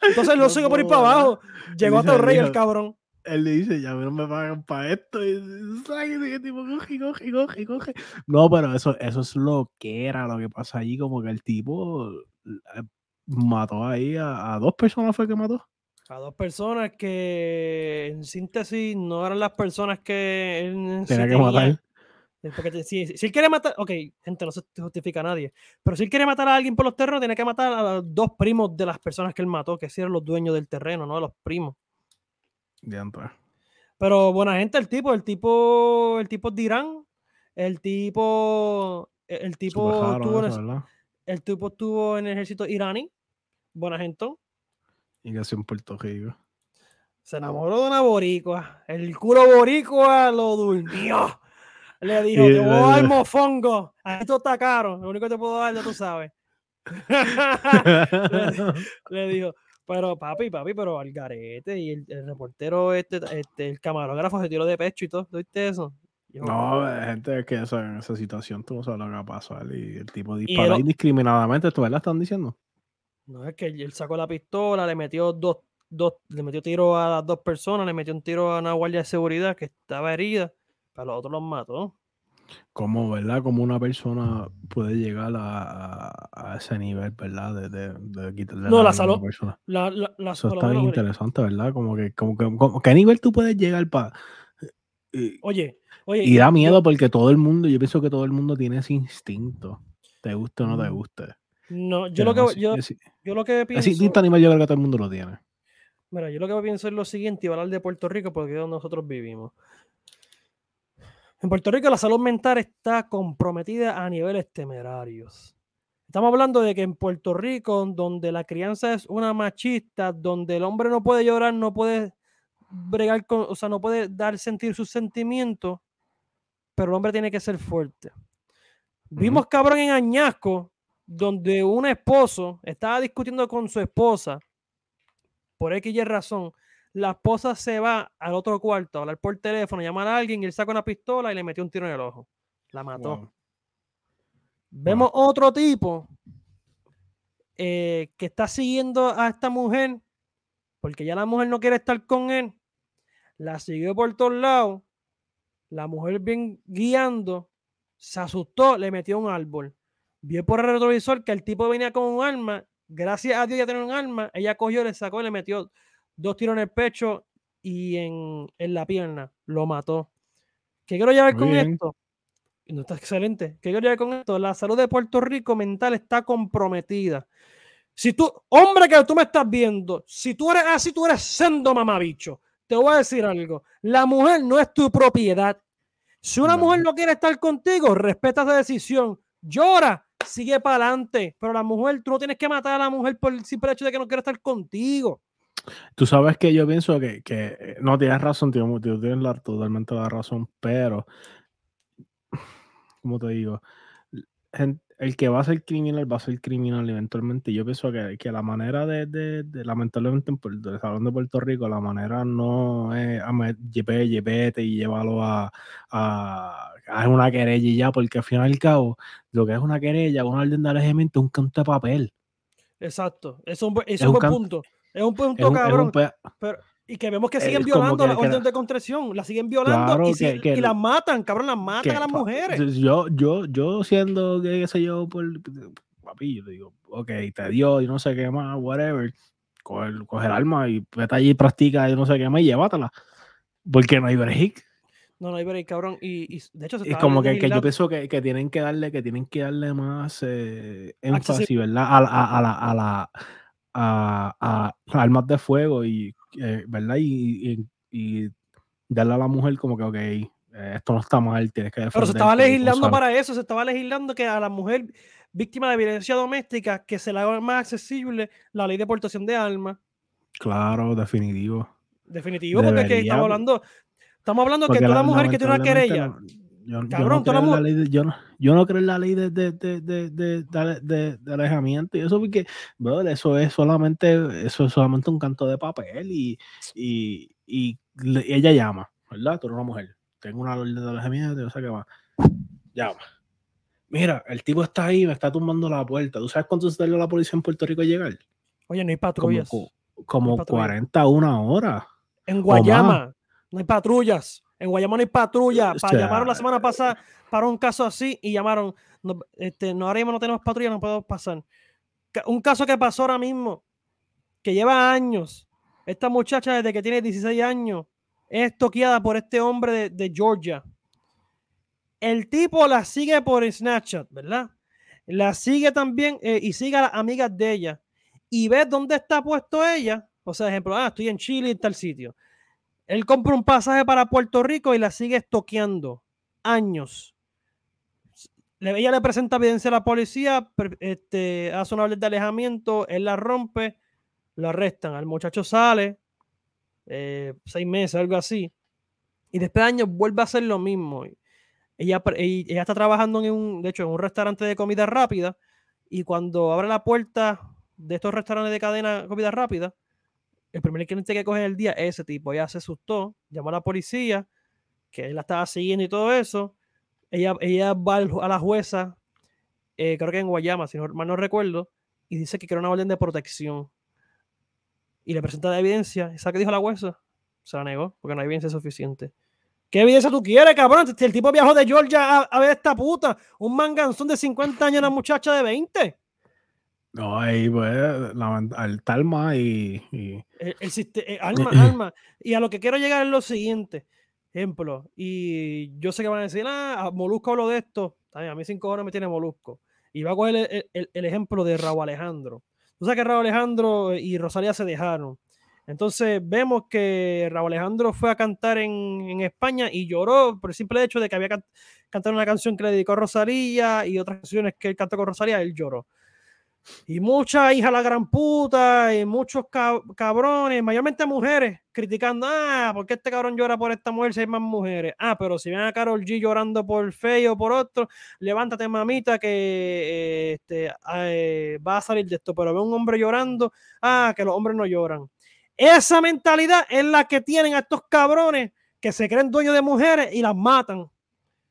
Speaker 1: Entonces lo sigo por ir para abajo. Llegó a Torrey el cabrón.
Speaker 2: Él le dice, ya no me pagan para esto. Y que tipo, coge, coge, coge, coge. No, pero eso, eso es lo que era lo que pasa allí. Como que el tipo eh, mató ahí a, dos personas, ¿fue que mató?
Speaker 1: A dos personas que en síntesis no eran las personas que
Speaker 2: él tenía que matar.
Speaker 1: Porque si, él quiere matar, ok, gente, no se justifica a nadie, pero si él quiere matar a alguien por los terrenos, tiene que matar a los dos primos de las personas que él mató, que eran los dueños del terreno, ¿no? Los primos. Pero buena gente, el tipo, el tipo, el tipo es de Irán, el tipo, el tipo estuvo en el, tipo estuvo en el ejército iraní, buena gente.
Speaker 2: Y que en Puerto Rico.
Speaker 1: Se enamoró de una boricua. El culo boricua lo durmió. Le dijo, te voy a dar mofongo. Esto está caro. Lo único que te puedo dar, ya tú sabes. le, dijo, pero papi, papi, pero al garete. Y el, reportero, este, este, el camarógrafo se tiró de pecho y todo. ¿Viste eso?
Speaker 2: no, gente, es que eso, en esa situación tú no sabes lo que va a pasar. Y el tipo disparó indiscriminadamente. ¿Esto verdad están diciendo?
Speaker 1: No, es que él, sacó la pistola, le metió dos, dos, le metió tiro a las dos personas, le metió un tiro a una guardia de seguridad que estaba herida pero los otros los mató.
Speaker 2: Como, ¿verdad? Como una persona puede llegar a, a ese nivel, ¿verdad? De, de, de quitarle
Speaker 1: No,
Speaker 2: la
Speaker 1: la salud. La, la, la,
Speaker 2: Eso está bien interesante, ¿verdad? Como que, como que, como- ¿qué nivel tú puedes llegar para...
Speaker 1: Oye, oye,
Speaker 2: Y da miedo porque todo el mundo, yo pienso que todo el mundo tiene ese instinto. Te guste o no te
Speaker 1: Mm,
Speaker 2: guste.
Speaker 1: no, yo
Speaker 2: Pero
Speaker 1: lo que yo,
Speaker 2: ese-
Speaker 1: yo lo que
Speaker 2: ese
Speaker 1: pienso,
Speaker 2: instinto animal yo creo que todo el mundo lo tiene.
Speaker 1: mira, yo lo que pienso es lo siguiente, y voy a hablar de Puerto Rico porque es donde nosotros vivimos. En Puerto Rico la salud mental está comprometida a niveles temerarios. Estamos hablando de que en Puerto Rico, donde la crianza es una machista, donde el hombre no puede llorar, no puede bregar con, o sea, no puede dar sentir sus sentimientos, pero el hombre tiene que ser fuerte. Vimos cabrón en Añasco, donde un esposo estaba discutiendo con su esposa por X y razón. La esposa se va al otro cuarto a hablar por teléfono, llamar a alguien y él saca una pistola y le metió un tiro en el ojo. La mató.
Speaker 2: Wow.
Speaker 1: Vemos otro tipo eh, que está siguiendo a esta mujer porque ya la mujer no quiere estar con él. La siguió por todos lados. La mujer bien guiando, se asustó, le metió un árbol. Vio por el retrovisor que el tipo venía con un arma. Gracias a Dios ya tenía un arma. Ella cogió, le sacó y le metió dos tiros en el pecho y en, en la pierna. Lo mató. ¿Qué quiero llevar
Speaker 2: Muy
Speaker 1: con
Speaker 2: bien.
Speaker 1: esto? No está excelente. ¿Qué quiero llevar con esto? La salud de Puerto Rico mental está comprometida. Si tú, hombre que tú me estás viendo, si tú eres así, tú eres sendo mamabicho. Te voy a decir algo. La mujer no es tu propiedad. Si una mujer no quiere estar contigo, respeta esa decisión. Llora, sigue para adelante. Pero la mujer, tú no tienes que matar a la mujer por el simple hecho de que no quiere estar contigo.
Speaker 2: Tú sabes que yo pienso que, que no tienes razón, tío, tío, tienes la- totalmente la razón, pero, como te digo, el que va a ser criminal va a ser criminal eventualmente. Yo pienso que, que la manera de, de- de- lamentablemente, en Puerto, el Salón de Puerto Rico, la manera no es a lleve, llevete y llevarlo a, a, a una querella y ya, porque al fin y al cabo, lo que es una querella, una orden de alejamiento, es un canto de papel.
Speaker 1: Exacto. Es un, es
Speaker 2: Es
Speaker 1: un buen punto. Es un punto,
Speaker 2: Es un, es
Speaker 1: cabrón.
Speaker 2: un
Speaker 1: pero- y que vemos que
Speaker 2: es
Speaker 1: siguen violando las órdenes de constricción. Las siguen violando
Speaker 2: Claro,
Speaker 1: y,
Speaker 2: que-
Speaker 1: y las matan, cabrón. Las matan
Speaker 2: que,
Speaker 1: a las mujeres.
Speaker 2: Yo, yo, yo siendo, qué sé yo, por papi, yo digo, ok, te dio y no sé qué más, whatever, coge, el- coge el arma y vete allí y practica y no sé qué más y llévatela. Porque no hay break.
Speaker 1: No, no hay break, cabrón. Y, y de hecho, se
Speaker 2: Es como que, que yo pienso que, que tienen que darle, que tienen que darle más eh, énfasis, ¿verdad? A, a, a la, a la a, a armas de fuego y eh, ¿verdad? Y, y, y darle a la mujer como que, ok, eh, esto no está mal, tienes que
Speaker 1: Pero se estaba legislando para eso, se estaba legislando que a la mujer víctima de violencia doméstica que se le haga más accesible la ley de portación de armas.
Speaker 2: Claro, definitivo.
Speaker 1: Definitivo, porque es que
Speaker 2: Debería,
Speaker 1: estamos hablando, estamos hablando que toda mujer que tiene una querella,
Speaker 2: no- yo, yo
Speaker 1: Cabrón,
Speaker 2: no
Speaker 1: toda
Speaker 2: creo en la ley de, yo, no, yo no creo en la ley de, de, de, de, alejamiento y eso porque, brother, eso es solamente, eso es solamente un canto de papel y, y, y le- ella llama, ¿verdad? Tú eres una mujer, tengo una orden de alejamiento, no sé qué más. Llama. Mira, el tipo está ahí, me está tumbando la puerta. ¿Tú sabes cuánto se tardó la policía en Puerto Rico a llegar?
Speaker 1: oye, no hay
Speaker 2: Como,
Speaker 1: patrullas.
Speaker 2: como
Speaker 1: patrullas.
Speaker 2: 40 a una hora.
Speaker 1: En. Guayama no hay patrullas. En Guayama no hay patrulla.
Speaker 2: O
Speaker 1: llamaron la semana pasada para un caso así y llamaron. No, este, no, ahora mismo no tenemos patrulla, no podemos pasar. Un caso que pasó ahora mismo, que lleva años. Esta muchacha desde que tiene 16 años es toqueada por este hombre de, de Georgia. El tipo la sigue por Snapchat, ¿verdad? La sigue también eh, y sigue a las amigas de ella. Y ves dónde está puesto ella. O sea, ejemplo, ah, estoy en Chile en tal sitio. Él compra un pasaje para Puerto Rico y la sigue estoqueando. Años. Ella le presenta evidencia a la policía, este, hace una orden de alejamiento, él la rompe, lo arrestan. Al muchacho sale, eh, seis meses, algo así. Y después de años vuelve a hacer lo mismo. Ella, está trabajando en un, de hecho, en un restaurante de comida rápida. Y cuando abre la puerta de estos restaurantes de cadena de comida rápida, el primer cliente que coge el día es ese tipo. Ella se asustó, llamó a la policía, que él la estaba siguiendo y todo eso. Ella, ella va a la jueza, eh, creo que en Guayama, si no, mal no recuerdo, y dice que quiere una orden de protección. Y le presenta la evidencia. ¿Y sabe qué dijo la jueza? Se la negó, porque no hay evidencia suficiente. ¿Qué evidencia tú quieres, cabrón? El tipo viajó de Georgia a, ver esta puta, un manganzón de 50 años, una muchacha de 20.
Speaker 2: No, ahí pues, al talma y.
Speaker 1: El, eh, alma, alma. Y a lo que quiero llegar es lo siguiente. Ejemplo, y yo sé que van a decir, ah, Molusco hablo de esto. A mí cinco horas me tiene Molusco. Y va a coger el, el ejemplo de Raúl Alejandro. Tú sabes que Raúl Alejandro y Rosalía se dejaron. Entonces vemos que Raúl Alejandro fue a cantar en, España y lloró por el simple hecho de que había cantado una canción que le dedicó a Rosalía y otras canciones que él cantó con Rosalía, él lloró. Y muchas hijas la gran puta y muchos cabrones, mayormente mujeres, criticando, ah, ¿por qué este cabrón llora por esta mujer si hay más mujeres? Ah, pero si ven a Carol G llorando por feo o por otro, levántate mamita que este, eh, va a salir de esto, pero ve un hombre llorando, ah, que los hombres no lloran. Esa mentalidad es la que tienen a estos cabrones que se creen dueños de mujeres y las matan.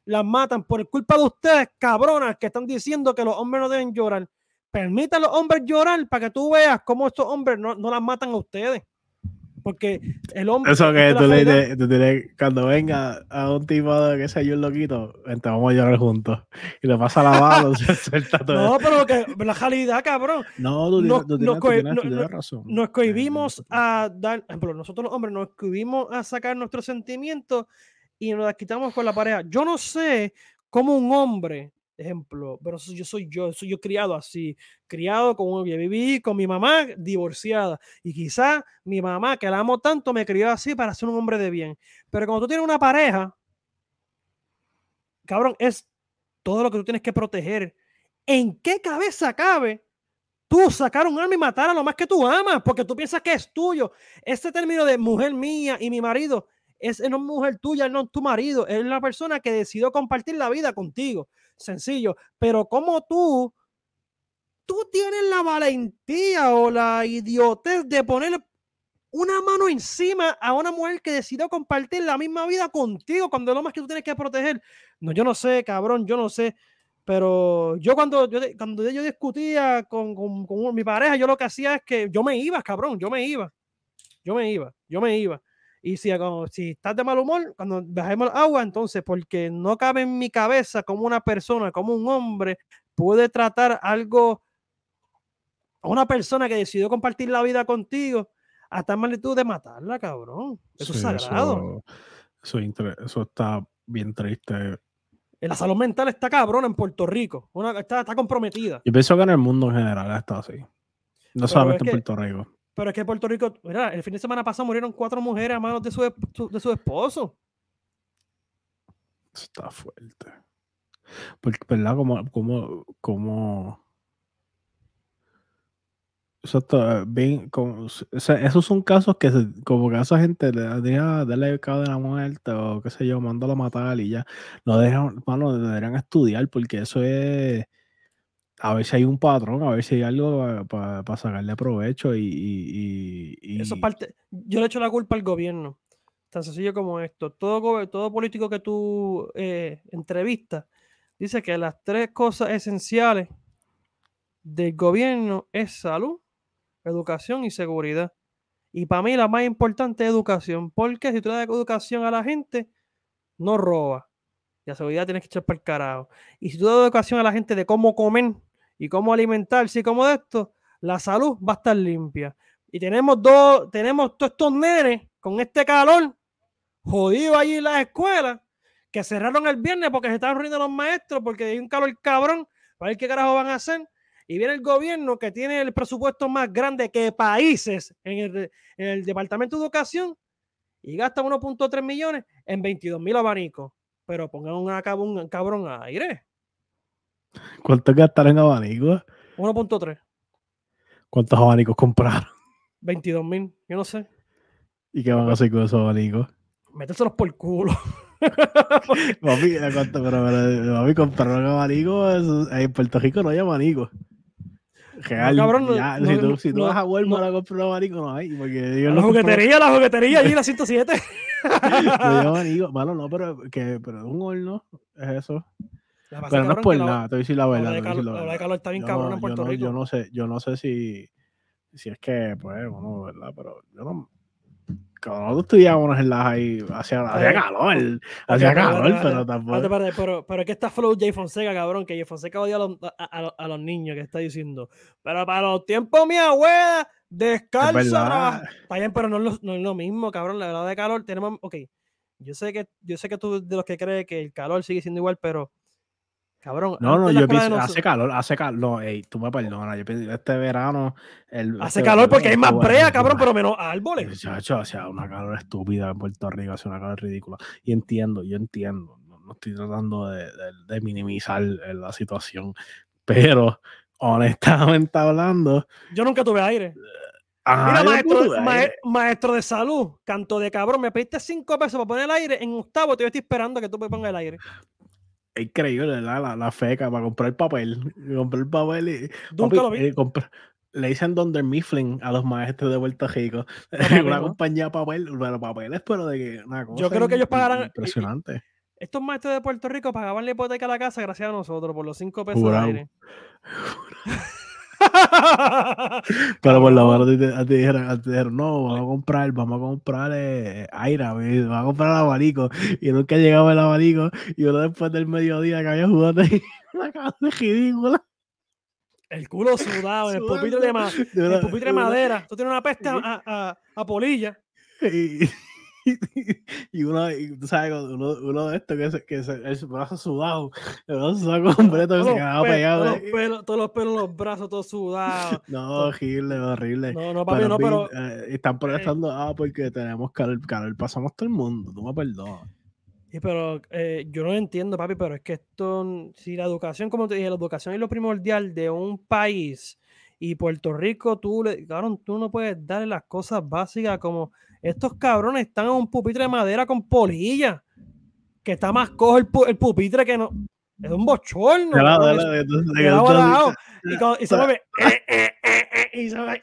Speaker 1: Las matan por culpa de ustedes, cabronas, que están diciendo que los hombres no deben llorar. Permita a los hombres llorar para que tú veas cómo estos hombres no, no las matan a ustedes. Porque el hombre.
Speaker 2: Eso que tú le dices, cuando venga a un tipo de que sea yo un loquito, te vamos a llorar juntos. Y le pasa la mano, se
Speaker 1: suelta todo. No, pero que la calidad, cabrón.
Speaker 2: No, tú, tienes, tú, tienes, tú, tienes, razón.
Speaker 1: Nos cohibimos a dar, ejemplo, nosotros los hombres nos cohibimos a sacar nuestros sentimientos y nos las quitamos con la pareja. Yo no sé cómo un hombre ejemplo, pero yo soy yo, soy yo criado así, criado como viví con mi mamá divorciada y quizá mi mamá que la amo tanto me crió así para ser un hombre de bien. Pero cuando tú tienes una pareja, cabrón, es todo lo que tú tienes que proteger. ¿En qué cabeza cabe tú sacar un arma y matar a lo más que tú amas? Porque tú piensas que es tuyo. Este término de mujer mía y mi marido es no mujer tuya, no tu marido, es la persona que decidió compartir la vida contigo sencillo. Pero como tú, tú tienes la valentía o la idiotez de poner una mano encima a una mujer que decidió compartir la misma vida contigo cuando es lo más que tú tienes que proteger. No, yo no sé, cabrón, yo no sé. Pero yo cuando yo, cuando yo discutía con, con, con mi pareja, yo lo que hacía es que yo me iba, cabrón, yo me iba. Yo me iba, yo me iba. Y si, si estás de mal humor, cuando bajemos el agua, entonces, porque no cabe en mi cabeza como una persona, como un hombre, puede tratar algo a una persona que decidió compartir la vida contigo hasta magnitud de matarla, cabrón. Eso es sagrado.
Speaker 2: Eso, eso, está bien triste.
Speaker 1: La salud mental está cabrón en Puerto Rico. está, está comprometida.
Speaker 2: Y pienso que en el mundo en general está así. No solamente en Puerto Rico.
Speaker 1: Pero es que Puerto Rico, mira, el fin de semana pasado murieron cuatro mujeres a manos de su, de su esposo.
Speaker 2: Está fuerte. Porque, ¿verdad? Como, como, como. Eso está bien. Como, o esos son casos que, como que a esa gente le deja darle el cabo de la muerte o qué sé yo, mándalo a matar y ya. Lo dejan, bueno, deberían estudiar porque eso es a ver si hay un patrón, a ver si hay algo para sacarle provecho y,
Speaker 1: Eso parte. Yo le echo la culpa al gobierno. Tan sencillo como esto. Todo, todo político que tú eh, entrevistas dice que las tres cosas esenciales del gobierno es salud, educación y seguridad. Y para mí la más importante es educación, porque si tú le das educación a la gente, no roba. Y la seguridad tienes que echar para el carajo. Y si tú das educación a la gente de cómo comer, y cómo alimentarse y cómo de esto, la salud va a estar limpia. Y tenemos dos, tenemos todos estos nenes con este calor, jodido allí en las escuelas, que cerraron el viernes porque se estaban reuniendo los maestros, porque hay un calor cabrón, para ver qué carajo van a hacer. Y viene el gobierno que tiene el presupuesto más grande que países en el, en el Departamento de Educación y gasta 1.3 millones en 22 mil abanicos. Pero pongan un cabrón aire.
Speaker 2: ¿Cuánto gastaron en abanicos?
Speaker 1: 1.3.
Speaker 2: ¿Cuántos abanicos compraron?
Speaker 1: 22 mil, yo no sé.
Speaker 2: ¿Y qué van a hacer con esos abanicos?
Speaker 1: Méteselos por culo.
Speaker 2: mami, ¿cuánto, pero, pero, mami, compraron abanicos. En Puerto Rico no hay abanicos. Real, no, cabrón, ya, no, si tú, si tú vas a Walmart a comprar un abanico, no hay. Porque
Speaker 1: la juguetería, la juguetería allí, la 107.
Speaker 2: no abanico. Bueno, no, pero, que, pero un horno es eso. Pero no es por nada, te voy a decir la verdad.
Speaker 1: La de calor está bien cabrón en Puerto
Speaker 2: Rico. Yo no sé, yo no sé si, si es que, pues, bueno, ¿verdad? Pero yo no. Cuando nosotros estudiábamos en las ahí, hacía, calor, hacía calor, pero tampoco.
Speaker 1: pero, pero es que está flow Jay Fonseca, cabrón, que Jay Fonseca odia a los, a, a- los niños que está diciendo. Pero para los tiempos mi abuela, descalza.
Speaker 2: verdad.
Speaker 1: trabaja". Está bien, pero no es, lo, no es lo mismo, cabrón. La verdad de calor tenemos. Ok, yo sé que yo sé que tú de los que cree que el calor sigue siendo igual, pero. Cabrón,
Speaker 2: No, no, yo pienso, hace calor, hace calor. No, ey, tú me perdonas. Yo pienso, este verano. El,
Speaker 1: Hace
Speaker 2: este
Speaker 1: calor porque hay más brea, cabrón, pero menos árboles.
Speaker 2: Muchacho, hacía una calor estúpida en Puerto Rico, hacía una calor ridícula. Y entiendo, yo entiendo. No, no estoy tratando de, de- de minimizar eh, la situación. Pero, honestamente hablando.
Speaker 1: Yo nunca tuve aire.
Speaker 2: ajá,
Speaker 1: Mira, maestro,
Speaker 2: eh,
Speaker 1: de salud, canto de cabrón, me pediste cinco pesos para poner el aire. En octavo te estoy esperando que tú me pongas el aire.
Speaker 2: Es increíble, ¿verdad? La, la feca para comprar papel. Comprar papel y.
Speaker 1: Nunca
Speaker 2: papi,
Speaker 1: lo vi.
Speaker 2: eh, compra- le dicen Donder Mifflin a los maestros de Puerto Rico. una
Speaker 1: no.
Speaker 2: compañía de papel, pero papeles, pero de que una cosa.
Speaker 1: Yo creo que ellos pagarán-
Speaker 2: Impresionante.
Speaker 1: Estos maestros de Puerto Rico pagaban la hipoteca a la casa gracias a nosotros por los cinco pesos
Speaker 2: Jurado.
Speaker 1: de aire.
Speaker 2: Pero por
Speaker 1: Cabrón.
Speaker 2: menos te, dijeron, te dijeron, no, vamos a comprar, vamos a comprar eh, aire, ve, vamos a comprar el abanico. Y nunca llegaba el abanico. Y uno después del mediodía que había jugado ahí, una casa ridícula.
Speaker 1: El culo sudado, en el pupitre de, ma- el pupitre de madera. Tú tienes una peste a, a- a- a polilla.
Speaker 2: Y, y uno, y tú sabes, uno, uno de estos que, se, que se, el brazo sudado, el brazo sudado completo que se quedaba
Speaker 1: pe-
Speaker 2: pegado.
Speaker 1: todos los pelos, todos los pelos en los brazos, todos sudados.
Speaker 2: No, horrible, horrible.
Speaker 1: No, no, papi,
Speaker 2: Pero,
Speaker 1: no, pero.
Speaker 2: eh, están protestando, ah, porque tenemos calor, calor, pasamos todo el mundo, tú me perdonas.
Speaker 1: Sí, pero eh, yo no entiendo, papi, pero es que esto, si la educación, como te dije, la educación es lo primordial de un país y Puerto Rico, tú, le, cabrón, tú no puedes darle las cosas básicas como estos cabrones están en un pupitre de madera con polilla, que está más cojo el, pu- el pupitre que no. Es un bochorno. Y, se mueve. eh, eh, eh, y se mueve.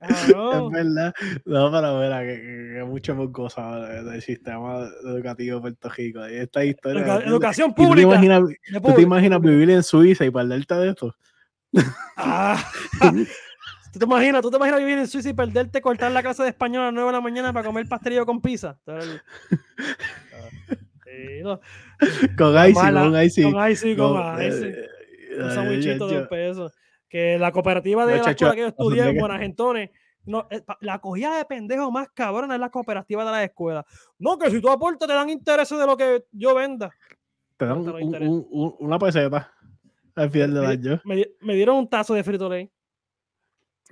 Speaker 2: Es verdad. No, pero mira, que, que, que mucho hemos gozado de- del sistema educativo de Puerto Rico. Esta historia.
Speaker 1: Educación
Speaker 2: ¿Y tú te,
Speaker 1: pública.
Speaker 2: imaginas, tú te imaginas vivir en Suiza y perderte de esto?
Speaker 1: Ah, ¿Tú te imaginas, tú te imaginas vivir en Suiza y perderte, cortar la clase de español a las 9 de la mañana para comer pastelillo con pizza? Sí, no,
Speaker 2: Con
Speaker 1: Con mala-
Speaker 2: con icing.
Speaker 1: Con icing, con icing.
Speaker 2: eh,
Speaker 1: Un sandwichito de pesos. Que la cooperativa de
Speaker 2: No,
Speaker 1: la escuela que yo estudié, en Buenagentones, no, eh, la cogida de pendejo más cabrona es la cooperativa de la escuela. No, que si tú aportas te dan intereses de lo que yo venda.
Speaker 2: Te dan un-
Speaker 1: interesa.
Speaker 2: un- un- una peseta al final del
Speaker 1: Me,
Speaker 2: año.
Speaker 1: me dieron un tazo de frito lay.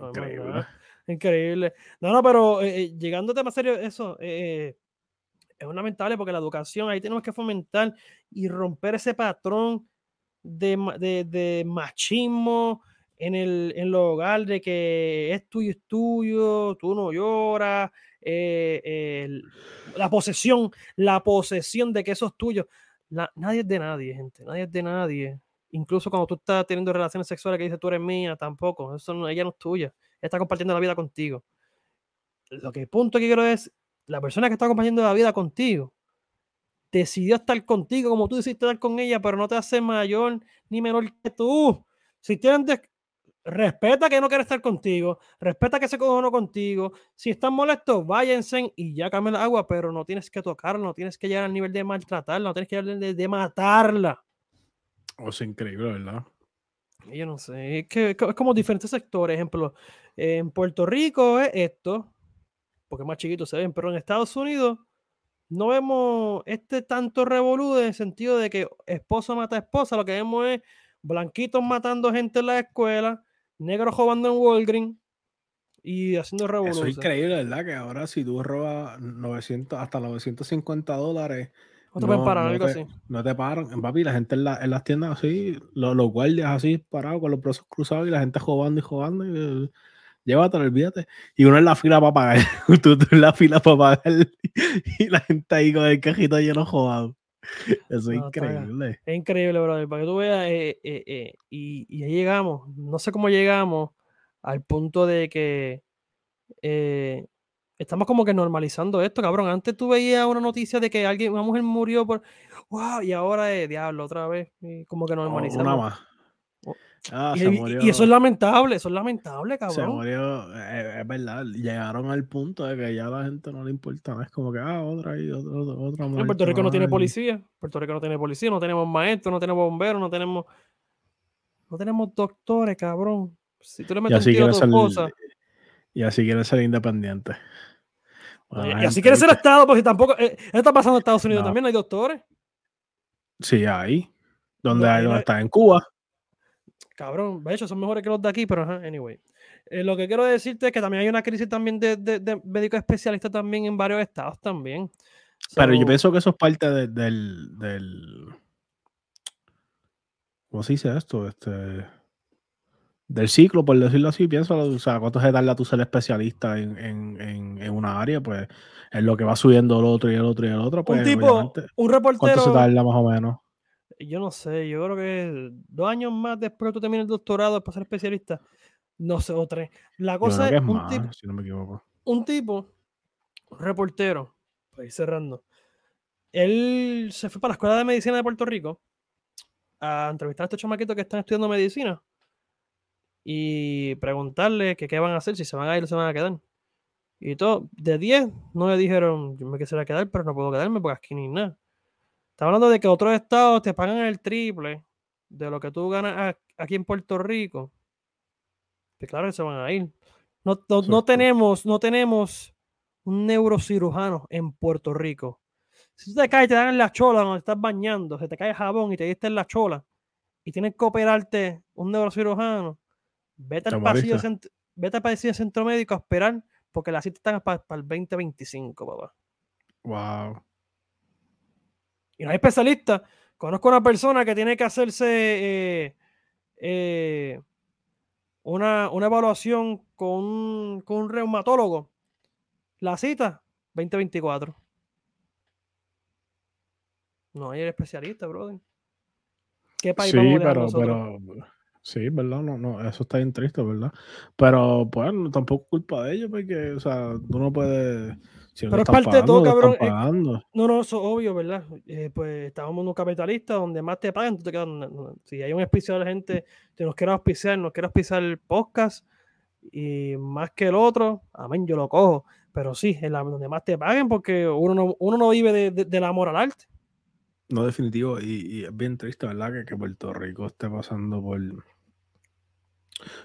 Speaker 1: Oh
Speaker 2: Increíble.
Speaker 1: Increíble. No, no, pero eh, eh, llegando a tema serio, eso eh, es lamentable porque la educación ahí tenemos que fomentar y romper ese patrón de, de- de machismo en el, en de que es tuyo, es tuyo, tú no lloras, eh, la posesión, la posesión de que eso es tuyo. La- nadie es de nadie, gente, nadie es de nadie. Incluso cuando tú estás teniendo relaciones sexuales que dices tú eres mía, tampoco, eso ella no es tuya, está compartiendo la vida contigo. Lo que el punto que quiero es, la persona que está compartiendo la vida contigo decidió estar contigo como tú decidiste estar con ella, pero no te hace mayor ni menor que tú. Si tienen des- respeta que no quiere estar contigo, respeta que se cojonó contigo. Si están molestos, váyanse y ya cambien el agua, pero no tienes que tocarla, no tienes que llegar al nivel de maltratarla, no tienes que llegar al nivel de, de matarla.
Speaker 2: O sea, increíble, ¿verdad?
Speaker 1: Yo no sé, es que es co- es como diferentes sectores. Ejemplo, en Puerto Rico es esto, porque es más chiquito se ven, pero en Estados Unidos no vemos este tanto revolú en el sentido de que esposo mata a esposa, lo que vemos es blanquitos matando gente en la escuela, negros robando en Walgreens y haciendo
Speaker 2: Eso
Speaker 1: revolución.
Speaker 2: es increíble, ¿verdad? Que ahora si tú robas 900, hasta 950 dólares,
Speaker 1: No te pueden parar,
Speaker 2: no
Speaker 1: algo
Speaker 2: te-
Speaker 1: así.
Speaker 2: no te paran. Papi, la gente en, la- en las tiendas así, los, los guardias así parados con los brazos cruzados y la gente jugando y jugando. Y, eh, llévatelo, olvídate. Y uno en la fila para pagar. tú, tú en la fila para pagar y la gente ahí con el cajito lleno jugado. Eso es
Speaker 1: No,
Speaker 2: increíble.
Speaker 1: Es increíble, brother, para que tú veas. eh, eh, eh, y, y ahí llegamos. No sé cómo llegamos al punto de que estamos como que normalizando esto, cabrón. Antes tú veías una noticia de que alguien, una mujer murió por. ¡Wow! Y ahora es diablo otra vez. y como que
Speaker 2: Una
Speaker 1: normalizamos.
Speaker 2: más. Ah,
Speaker 1: Y,
Speaker 2: se
Speaker 1: y-
Speaker 2: murió.
Speaker 1: y eso es lamentable, eso es lamentable,
Speaker 2: Se
Speaker 1: cabrón.
Speaker 2: murió, eh, es verdad, llegaron al punto de que ya a la gente no le importa, no es como que, ah, otra ahí, otra, otra, otra
Speaker 1: Puerto Rico no tiene
Speaker 2: y-
Speaker 1: policía, Puerto Rico no tiene policía, no tenemos maestros, no tenemos bomberos, no tenemos, no tenemos doctores, cabrón. Si tú le
Speaker 2: Y
Speaker 1: metes un tiro a tu esposa,
Speaker 2: y así quiere ser independiente. Bueno,
Speaker 1: y, así
Speaker 2: gente,
Speaker 1: quiere ser
Speaker 2: ¿viste?
Speaker 1: Estado, pues si tampoco, eh, eso está pasando en Estados Unidos
Speaker 2: No.
Speaker 1: también, no hay doctores.
Speaker 2: Sí, ahí. Donde, hay, donde está en Cuba.
Speaker 1: Cabrón, de hecho son mejores que los de aquí, pero ajá, anyway. Eh, lo que quiero decirte es que también hay una crisis también de, de, de médicos especialistas también en varios estados también.
Speaker 2: Pero yo
Speaker 1: So,
Speaker 2: pienso que eso es parte de- del, del. ¿Cómo se dice esto? Este. Del ciclo, por decirlo así, pienso, o sea, cuánto se tarda tú ser especialista en, en, en, en una área, pues es lo que va subiendo el otro y el otro y el otro, pues
Speaker 1: un tipo, un
Speaker 2: ¿cuánto se
Speaker 1: reportero,
Speaker 2: tarda más o menos?
Speaker 1: yo no sé, yo creo que dos años más después de tú termines el doctorado para ser especialista, no sé, o tres. La cosa es
Speaker 2: es
Speaker 1: un
Speaker 2: más,
Speaker 1: tipo,
Speaker 2: si no me equivoco.
Speaker 1: un tipo, un reportero, para ir cerrando, él se fue para la Escuela de Medicina de Puerto Rico a entrevistar a estos chamaquitos que están estudiando medicina y preguntarle que qué van a hacer, si se van a ir o se van a quedar. Y todo, de 10, no le dijeron, yo me quisiera quedar, pero no puedo quedarme porque aquí ni nada. Está hablando de que otros estados te pagan el triple de lo que tú ganas aquí en Puerto Rico. Pues claro que se van a ir. No, no- no tenemos, no tenemos un neurocirujano en Puerto Rico. Si tú te caes y te dan en la chola cuando estás bañando, se te cae jabón y te diste en la chola y tienes que operarte un neurocirujano, vete
Speaker 2: Te
Speaker 1: al pasillo, cent- vete al pasillo de centro médico a esperar porque las citas están para el 2025, papá.
Speaker 2: Wow.
Speaker 1: Y no hay especialistas. Conozco una persona que tiene que hacerse eh, eh, una, una evaluación con un, con un reumatólogo. La cita, 2024. No hay especialista, brother. ¿Qué país
Speaker 2: Sí,
Speaker 1: vamos a
Speaker 2: pero,
Speaker 1: nosotros?
Speaker 2: pero, sí, ¿verdad? No, no, eso está bien triste, ¿verdad? Pero, pues, no, tampoco es culpa de ellos, porque, o sea, tú no puedes, si no
Speaker 1: Pero es parte de todo,
Speaker 2: pagando,
Speaker 1: cabrón, eh,
Speaker 2: pagando.
Speaker 1: No, no, eso es obvio, ¿verdad? Eh, pues estamos en un capitalista donde más te pagan, tú te quedas. no, no, Si hay un auspiciador de gente que nos quiera auspiciar, nos quiere auspiciar el podcast y más que el otro, amén, yo lo cojo. Pero sí, la, donde más te paguen, porque uno no, uno no vive de- de- del amor al arte.
Speaker 2: No, definitivo, y, y es bien triste, ¿verdad? Que, que Puerto Rico esté pasando por,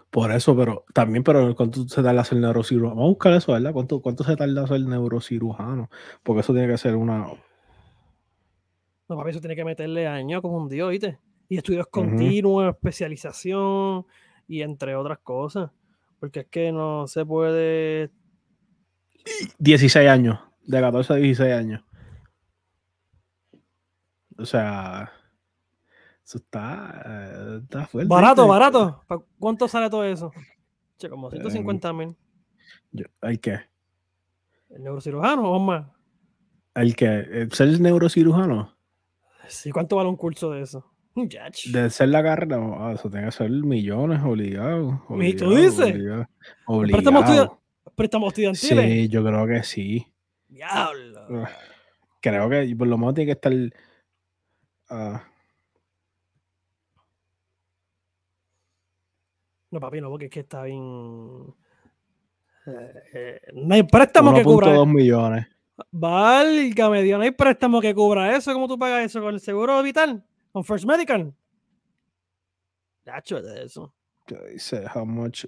Speaker 2: por eso, pero también, pero ¿cuánto se tarda hacer neurocirujano? Vamos a buscar eso, ¿verdad? ¿Cuánto, cuánto se tarda hacer neurocirujano? Porque eso tiene que ser una...
Speaker 1: No, papi, eso tiene que meterle años como un dios, ¿viste? Y estudios continuos, especialización y entre otras cosas. Porque es que no se puede
Speaker 2: 16 años, de 14 a 16 años. O sea, eso está, eh, está fuerte.
Speaker 1: Barato, barato. ¿Pa- ¿Cuánto sale todo eso? Che, como
Speaker 2: Eh,
Speaker 1: 150 mil.
Speaker 2: Yo- ¿El qué?
Speaker 1: ¿El neurocirujano o más?
Speaker 2: ¿El qué? ¿El ¿Ser neurocirujano?
Speaker 1: Sí, ¿cuánto vale un curso de eso? Yach.
Speaker 2: De ser la carrera, no, ah, eso tiene que ser millones, obligado.
Speaker 1: ¿Y tú
Speaker 2: obligado,
Speaker 1: dices?
Speaker 2: Obligado. obligado.
Speaker 1: Préstamos estudiantiles.
Speaker 2: Sí, yo creo que sí.
Speaker 1: Diablo.
Speaker 2: Creo que por lo menos tiene que estar. ah,
Speaker 1: No, papi, no, porque es que está bien. Eh, eh, no hay préstamo que cubra.
Speaker 2: 1.2 millones.
Speaker 1: Válgame Dios, no hay préstamo que cubra eso. ¿Cómo tú pagas eso? ¿Con el seguro vital? ¿Con First Medical? Nacho, de eso.
Speaker 2: ¿Qué dice? How much?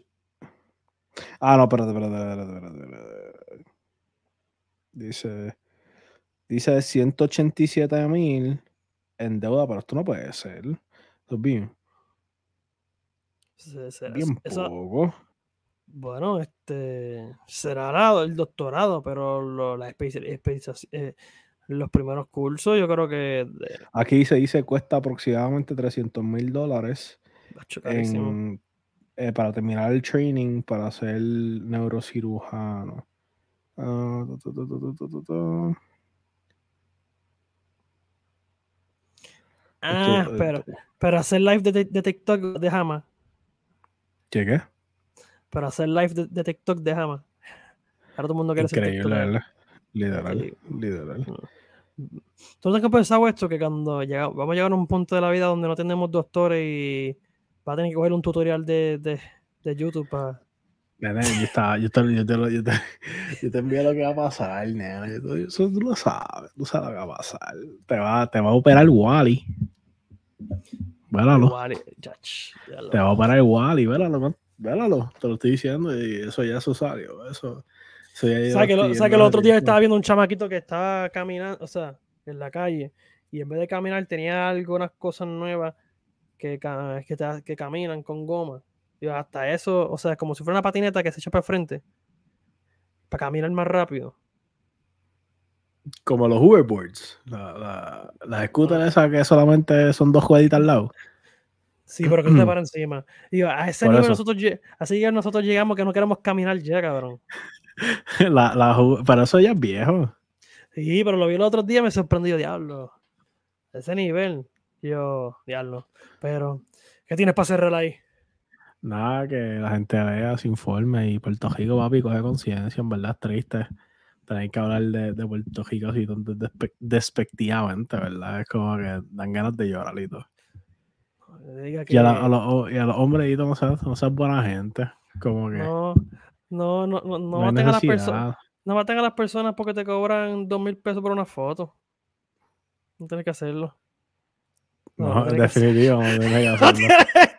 Speaker 2: Ah, no, espérate, espérate, espérate, espérate, espérate. Dice. Dice 187 mil en deuda, pero esto no puede ser. Esto es bien,
Speaker 1: Se- se-
Speaker 2: bien
Speaker 1: eso-
Speaker 2: poco.
Speaker 1: bueno, este será el doctorado, pero lo- la eh, los primeros cursos, yo creo que de-
Speaker 2: Aquí dice, dice cuesta aproximadamente 300 mil dólares eh, para terminar el training para ser neurocirujano. Ah, tu, tu, tu.
Speaker 1: Ah,
Speaker 2: Esto, eh,
Speaker 1: pero, pero hacer live de, de TikTok de Jama.
Speaker 2: ¿Qué qué?
Speaker 1: Pero hacer live de, de TikTok de Jama. Ahora todo el mundo quiere ser
Speaker 2: Increíble,
Speaker 1: TikToker.
Speaker 2: ¿verdad? Literal,
Speaker 1: Sí.
Speaker 2: literal.
Speaker 1: ¿Tú no has pensado esto? Que cuando llega, vamos a llegar a un punto de la vida donde no tenemos doctores y Va a tener que coger un tutorial de, de, de YouTube para.
Speaker 2: Nene, yo, estaba, yo, te, yo, te, yo, te, yo te envío lo que va a pasar, nene. Eso tú lo sabes, tú sabes lo que va a pasar. Te va, te va a operar Wally. Vélalo.
Speaker 1: Igual, chach, ya lo-
Speaker 2: Te va a operar Wally, vélalo, man. Vélalo. Te lo estoy diciendo y eso ya eso salió. Eso, eso ya yo
Speaker 1: ¿Sabes que,
Speaker 2: lo
Speaker 1: sabes que el otro día estaba viendo un chamaquito que estaba caminando, o sea, en la calle, y en vez de caminar tenía algunas cosas nuevas que, que, te- que caminan con goma. Y hasta eso, o sea, como si fuera una patineta que se echa para el frente, para caminar más rápido.
Speaker 2: Como los hoverboards. La, la, las scooters
Speaker 1: Ah.
Speaker 2: esas que solamente son dos jueguitas al lado.
Speaker 1: Sí, pero que te para encima. Digo, a ese
Speaker 2: Por
Speaker 1: nivel
Speaker 2: eso.
Speaker 1: nosotros, así que nosotros llegamos que no queremos caminar ya, cabrón.
Speaker 2: La, pero eso ya es viejo.
Speaker 1: Sí, pero lo vi el otro día y me sorprendió, diablo. Ese nivel. Yo, diablo. Pero, ¿qué tienes para cerrar ahí?
Speaker 2: Nada, que la gente vea, se informe y Puerto Rico, papi, coge conciencia, en verdad es triste tener que hablar de, de Puerto Rico así despe- despectivamente, ¿verdad? Es como que dan ganas de llorar y todo.
Speaker 1: Diga
Speaker 2: Y a, la-
Speaker 1: que-
Speaker 2: a los, y a los hombres no seas, no buena gente. Como que no,
Speaker 1: No, no, no, no, maten a las personas. No maten a las personas porque te cobran dos mil pesos por una foto. No tienes que hacerlo.
Speaker 2: No,
Speaker 1: no
Speaker 2: definitivo, no tienes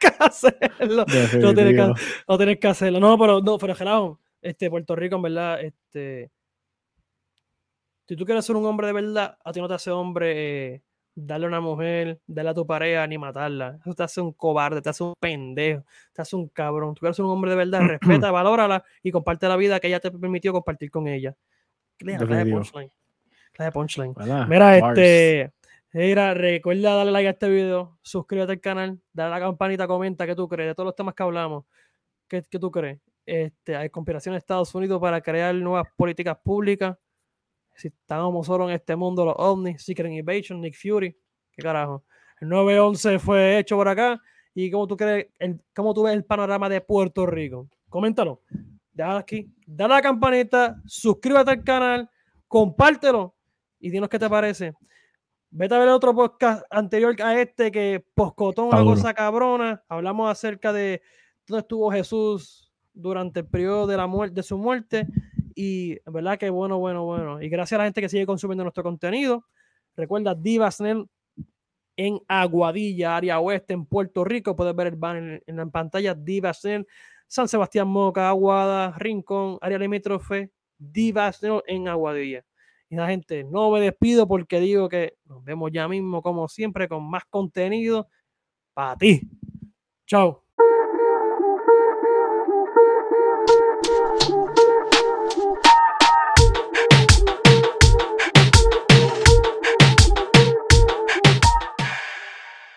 Speaker 2: que hacerlo.
Speaker 1: hacerlo. No tienes que,
Speaker 2: Definitivo.
Speaker 1: no tienes que hacerlo. No, pero no, pero relajo. Este, Puerto Rico, en verdad, este. Si tú quieres ser un hombre de verdad, a ti no te hace hombre eh, darle a una mujer, darle a tu pareja ni matarla. Eso te hace un cobarde, te hace un pendejo, te hace un cabrón. Tú quieres ser un hombre de verdad, respeta, valórala y comparte la vida que ella te permitió compartir con ella. Clase de punchline. Clase de punchline. Mira,
Speaker 2: Bars.
Speaker 1: este. Mira, recuerda darle like a este video, suscríbete al canal, dale a la campanita, comenta qué tú crees de todos los temas que hablamos. ¿Qué, qué tú crees? Este, hay conspiración de Estados Unidos para crear nuevas políticas públicas. Si estábamos solo en este mundo, los ovnis, Secret Invasion, Nick Fury, qué carajo. El 9-11 fue hecho por acá. ¿Y cómo tú crees, el, cómo tú ves el panorama de Puerto Rico? Coméntalo. Dale aquí, dale a la campanita, suscríbete al canal, compártelo y dinos qué te parece. Vete a ver el otro podcast anterior a este que poscotó una cosa cabrona. Hablamos acerca de dónde estuvo Jesús durante el periodo de, la muerte, de su muerte. Y verdad que bueno, bueno, bueno. Y gracias a la gente que sigue consumiendo nuestro contenido. Recuerda Divasnel en Aguadilla, área oeste, en Puerto Rico. Puedes ver el banner en la pantalla. Divasnel, San Sebastián, Moca, Aguada, Rincón, área limítrofe. Divasnel en Aguadilla. Y la gente, no me despido porque digo que nos vemos ya mismo, como siempre, con más contenido para ti. Chao.